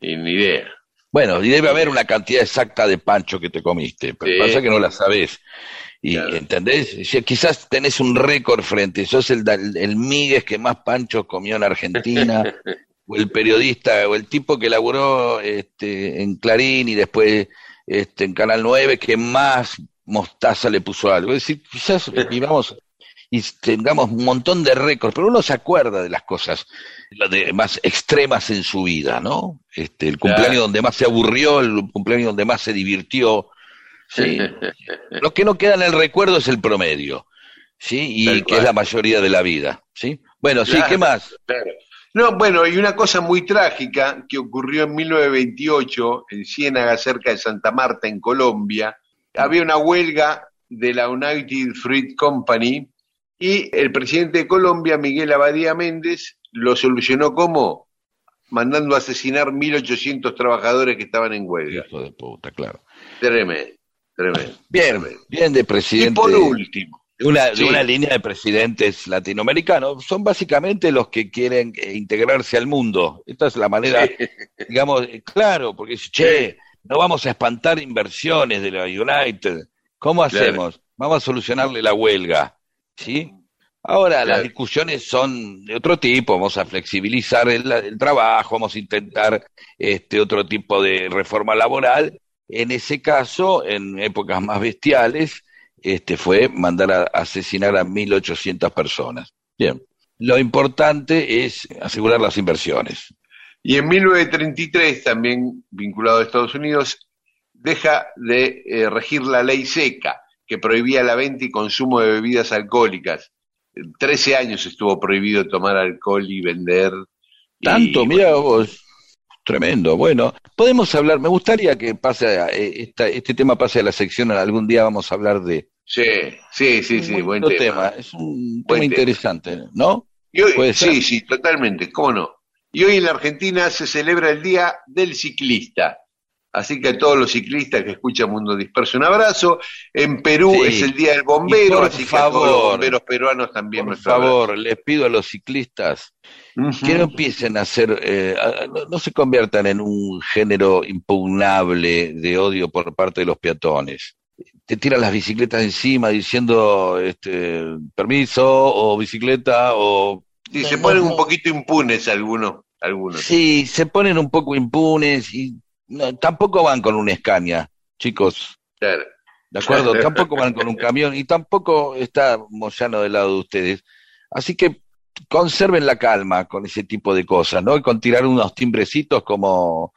Speaker 1: Y ni idea.
Speaker 2: Bueno, y debe haber una cantidad exacta de pancho que te comiste, pero
Speaker 1: Sí.
Speaker 2: pasa que no la sabés. Y,
Speaker 1: Claro.
Speaker 2: ¿Entendés? Quizás tenés un récord frente, sos el, el Míguez que más panchos comió en Argentina, o el periodista, o el tipo que laburó este, en Clarín y después este, en Canal 9 que más mostaza le puso algo. Es decir, quizás vivamos y tengamos un montón de récords, pero uno se acuerda de las cosas de- más extremas en su vida, ¿no? Este, el cumpleaños
Speaker 1: Claro.
Speaker 2: donde más se aburrió, el cumpleaños donde más se divirtió. ¿Sí? Lo que no queda en el recuerdo es el promedio, ¿sí? Y
Speaker 1: Tal
Speaker 2: que
Speaker 1: cual.
Speaker 2: es la mayoría de la vida, ¿sí? Bueno, sí. ¿qué más?
Speaker 1: Claro. No, bueno, y una cosa muy trágica que ocurrió en 1928 en Ciénaga, cerca de Santa Marta, en Colombia. Había una huelga de la United Fruit Company y el presidente de Colombia, Miguel Abadía Méndez, lo solucionó como mandando a asesinar 1.800 trabajadores que estaban en huelga.
Speaker 2: Hijo de puta, claro.
Speaker 1: Tremendo, tremendo.
Speaker 2: Bien, bien de
Speaker 1: Y
Speaker 2: presidente.
Speaker 1: por último,
Speaker 2: de una, de una línea de presidentes latinoamericanos. Son básicamente los que quieren eh, integrarse al mundo. Esta es la manera, digamos, eh, claro, porque che, no vamos a espantar inversiones de la United. ¿Cómo
Speaker 1: Claro.
Speaker 2: hacemos? Vamos a solucionarle la huelga. ¿Sí? Ahora las discusiones son de otro tipo, vamos a flexibilizar el, el trabajo, vamos a intentar este otro tipo de reforma laboral. En ese caso, en épocas más bestiales, este fue mandar a asesinar a 1.800 personas. Bien. Lo importante es asegurar las inversiones.
Speaker 1: Y en 1933, también vinculado a Estados Unidos, deja de eh, regir la ley seca que prohibía la venta y consumo de bebidas alcohólicas. Trece años estuvo prohibido tomar alcohol y vender. y-
Speaker 2: Tanto, mira vos, tremendo. Bueno, podemos hablar, me gustaría que pase a, eh, esta- este tema pase a la sección, algún día vamos a hablar de
Speaker 1: Sí, sí, sí, sí, buen tema.
Speaker 2: Es un
Speaker 1: Buen
Speaker 2: tema
Speaker 1: tema.
Speaker 2: interesante, ¿no?
Speaker 1: Y hoy-
Speaker 2: Puede ser.
Speaker 1: sí, sí, totalmente, cómo no. Y hoy en la Argentina se celebra el Día del Ciclista. Así que a todos los ciclistas que escuchan Mundo Disperso, un abrazo. En Perú
Speaker 2: Sí.
Speaker 1: es el Día del Bombero,
Speaker 2: por
Speaker 1: así que a todos los
Speaker 2: favor,
Speaker 1: bomberos peruanos también
Speaker 2: Por
Speaker 1: abrazo.
Speaker 2: favor, les pido a los ciclistas Que no empiecen a hacer, eh, a- no, no se conviertan en un género impugnable de odio por parte de los peatones. Te tiran las bicicletas encima diciendo este, permiso o bicicleta o...
Speaker 1: Sí, se ponen un poquito impunes algunos. algunos.
Speaker 2: Sí, se ponen un poco impunes y no, tampoco van con un Scania, chicos.
Speaker 1: Claro.
Speaker 2: ¿De acuerdo? Tampoco van con un camión y tampoco está Moyano del lado de ustedes. Así que conserven la calma con ese tipo de cosas, ¿no? Y con tirar unos timbrecitos como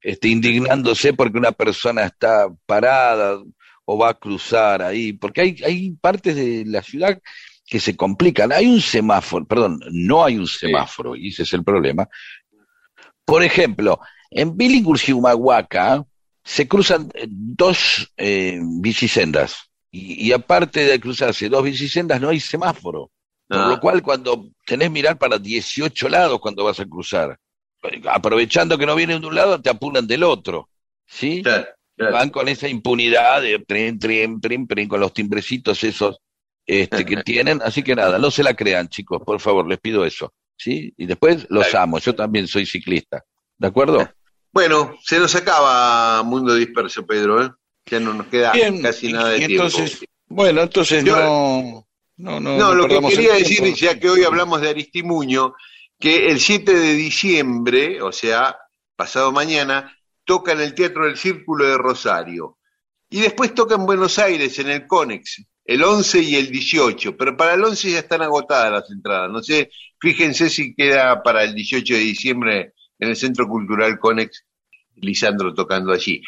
Speaker 2: este, indignándose porque una persona está parada o va a cruzar ahí, porque hay, hay partes de la ciudad que se complican. Hay un semáforo, perdón, no hay un semáforo, y ese es el problema. Por ejemplo, en Billinghurst y Humahuaca se cruzan eh, dos eh, bicisendas, y, y aparte de cruzarse dos bicisendas no hay semáforo. Por
Speaker 1: Ah.
Speaker 2: lo cual, cuando tenés mirar para 18 lados cuando vas a cruzar, aprovechando que no vienen de un lado, te apuran del otro. ¿Sí?
Speaker 1: Claro, claro.
Speaker 2: Van con esa impunidad de trin, trin, trin, trin, con los timbrecitos esos este, que tienen. Así que nada, no se la crean, chicos, por favor, les pido eso. ¿Sí? Y después los
Speaker 1: Claro.
Speaker 2: amo. Yo también soy ciclista. ¿De acuerdo?
Speaker 1: Bueno, se nos acaba Mundo Disperso, Pedro, ¿eh? Ya no nos queda
Speaker 2: Bien,
Speaker 1: casi nada de
Speaker 2: y
Speaker 1: tiempo.
Speaker 2: entonces, bueno, entonces
Speaker 1: Yo-
Speaker 2: no, no, no,
Speaker 1: No, lo que quería decir, ya que hoy hablamos de Aristimuño, que el 7 de diciembre, o sea, pasado mañana, toca en el Teatro del Círculo de Rosario. Y después toca en Buenos Aires, en el Conex, el 11 y el 18. Pero para el 11 ya están agotadas las entradas. No sé, fíjense si queda para el 18 de diciembre en el Centro Cultural Conex, Lisandro tocando allí.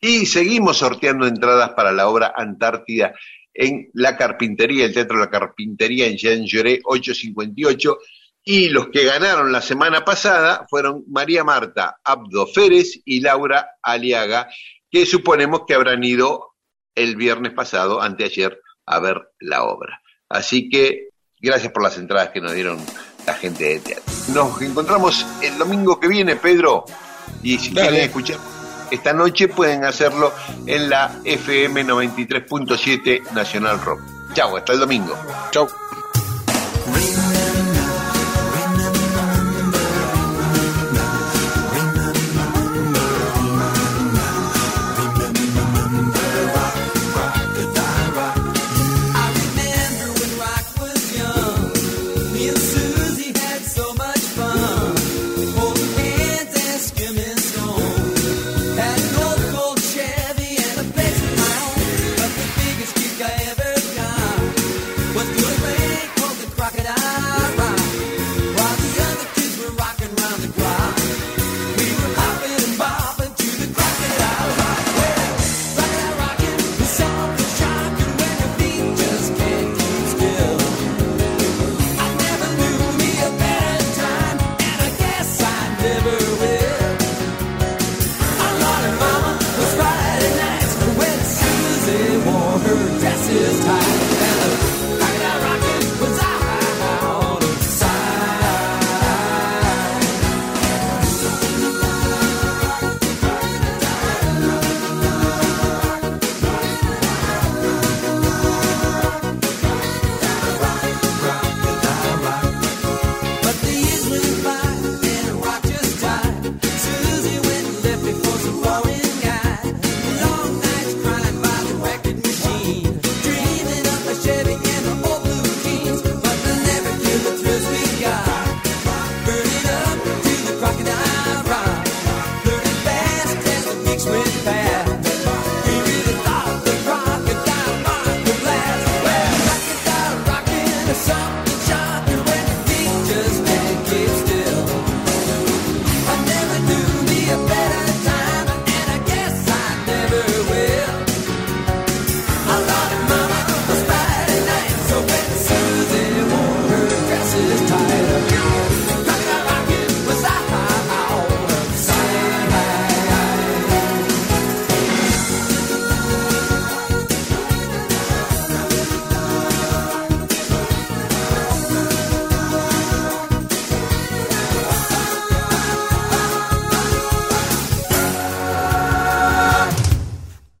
Speaker 1: Y seguimos sorteando entradas para la obra Antártida en La Carpintería, el Teatro La Carpintería en Jean Lloré 858. Y los que ganaron la semana pasada fueron María Marta Abdo Férez y Laura Aliaga, que suponemos que habrán ido el viernes pasado, anteayer, a ver la obra. Así que gracias por las entradas que nos dieron la gente de teatro. Nos encontramos el domingo que viene, Pedro, y si
Speaker 2: Dale.
Speaker 1: quieren escuchar esta noche pueden hacerlo en la FM 93.7 Nacional Rock. Chau, hasta el domingo.
Speaker 2: Chau.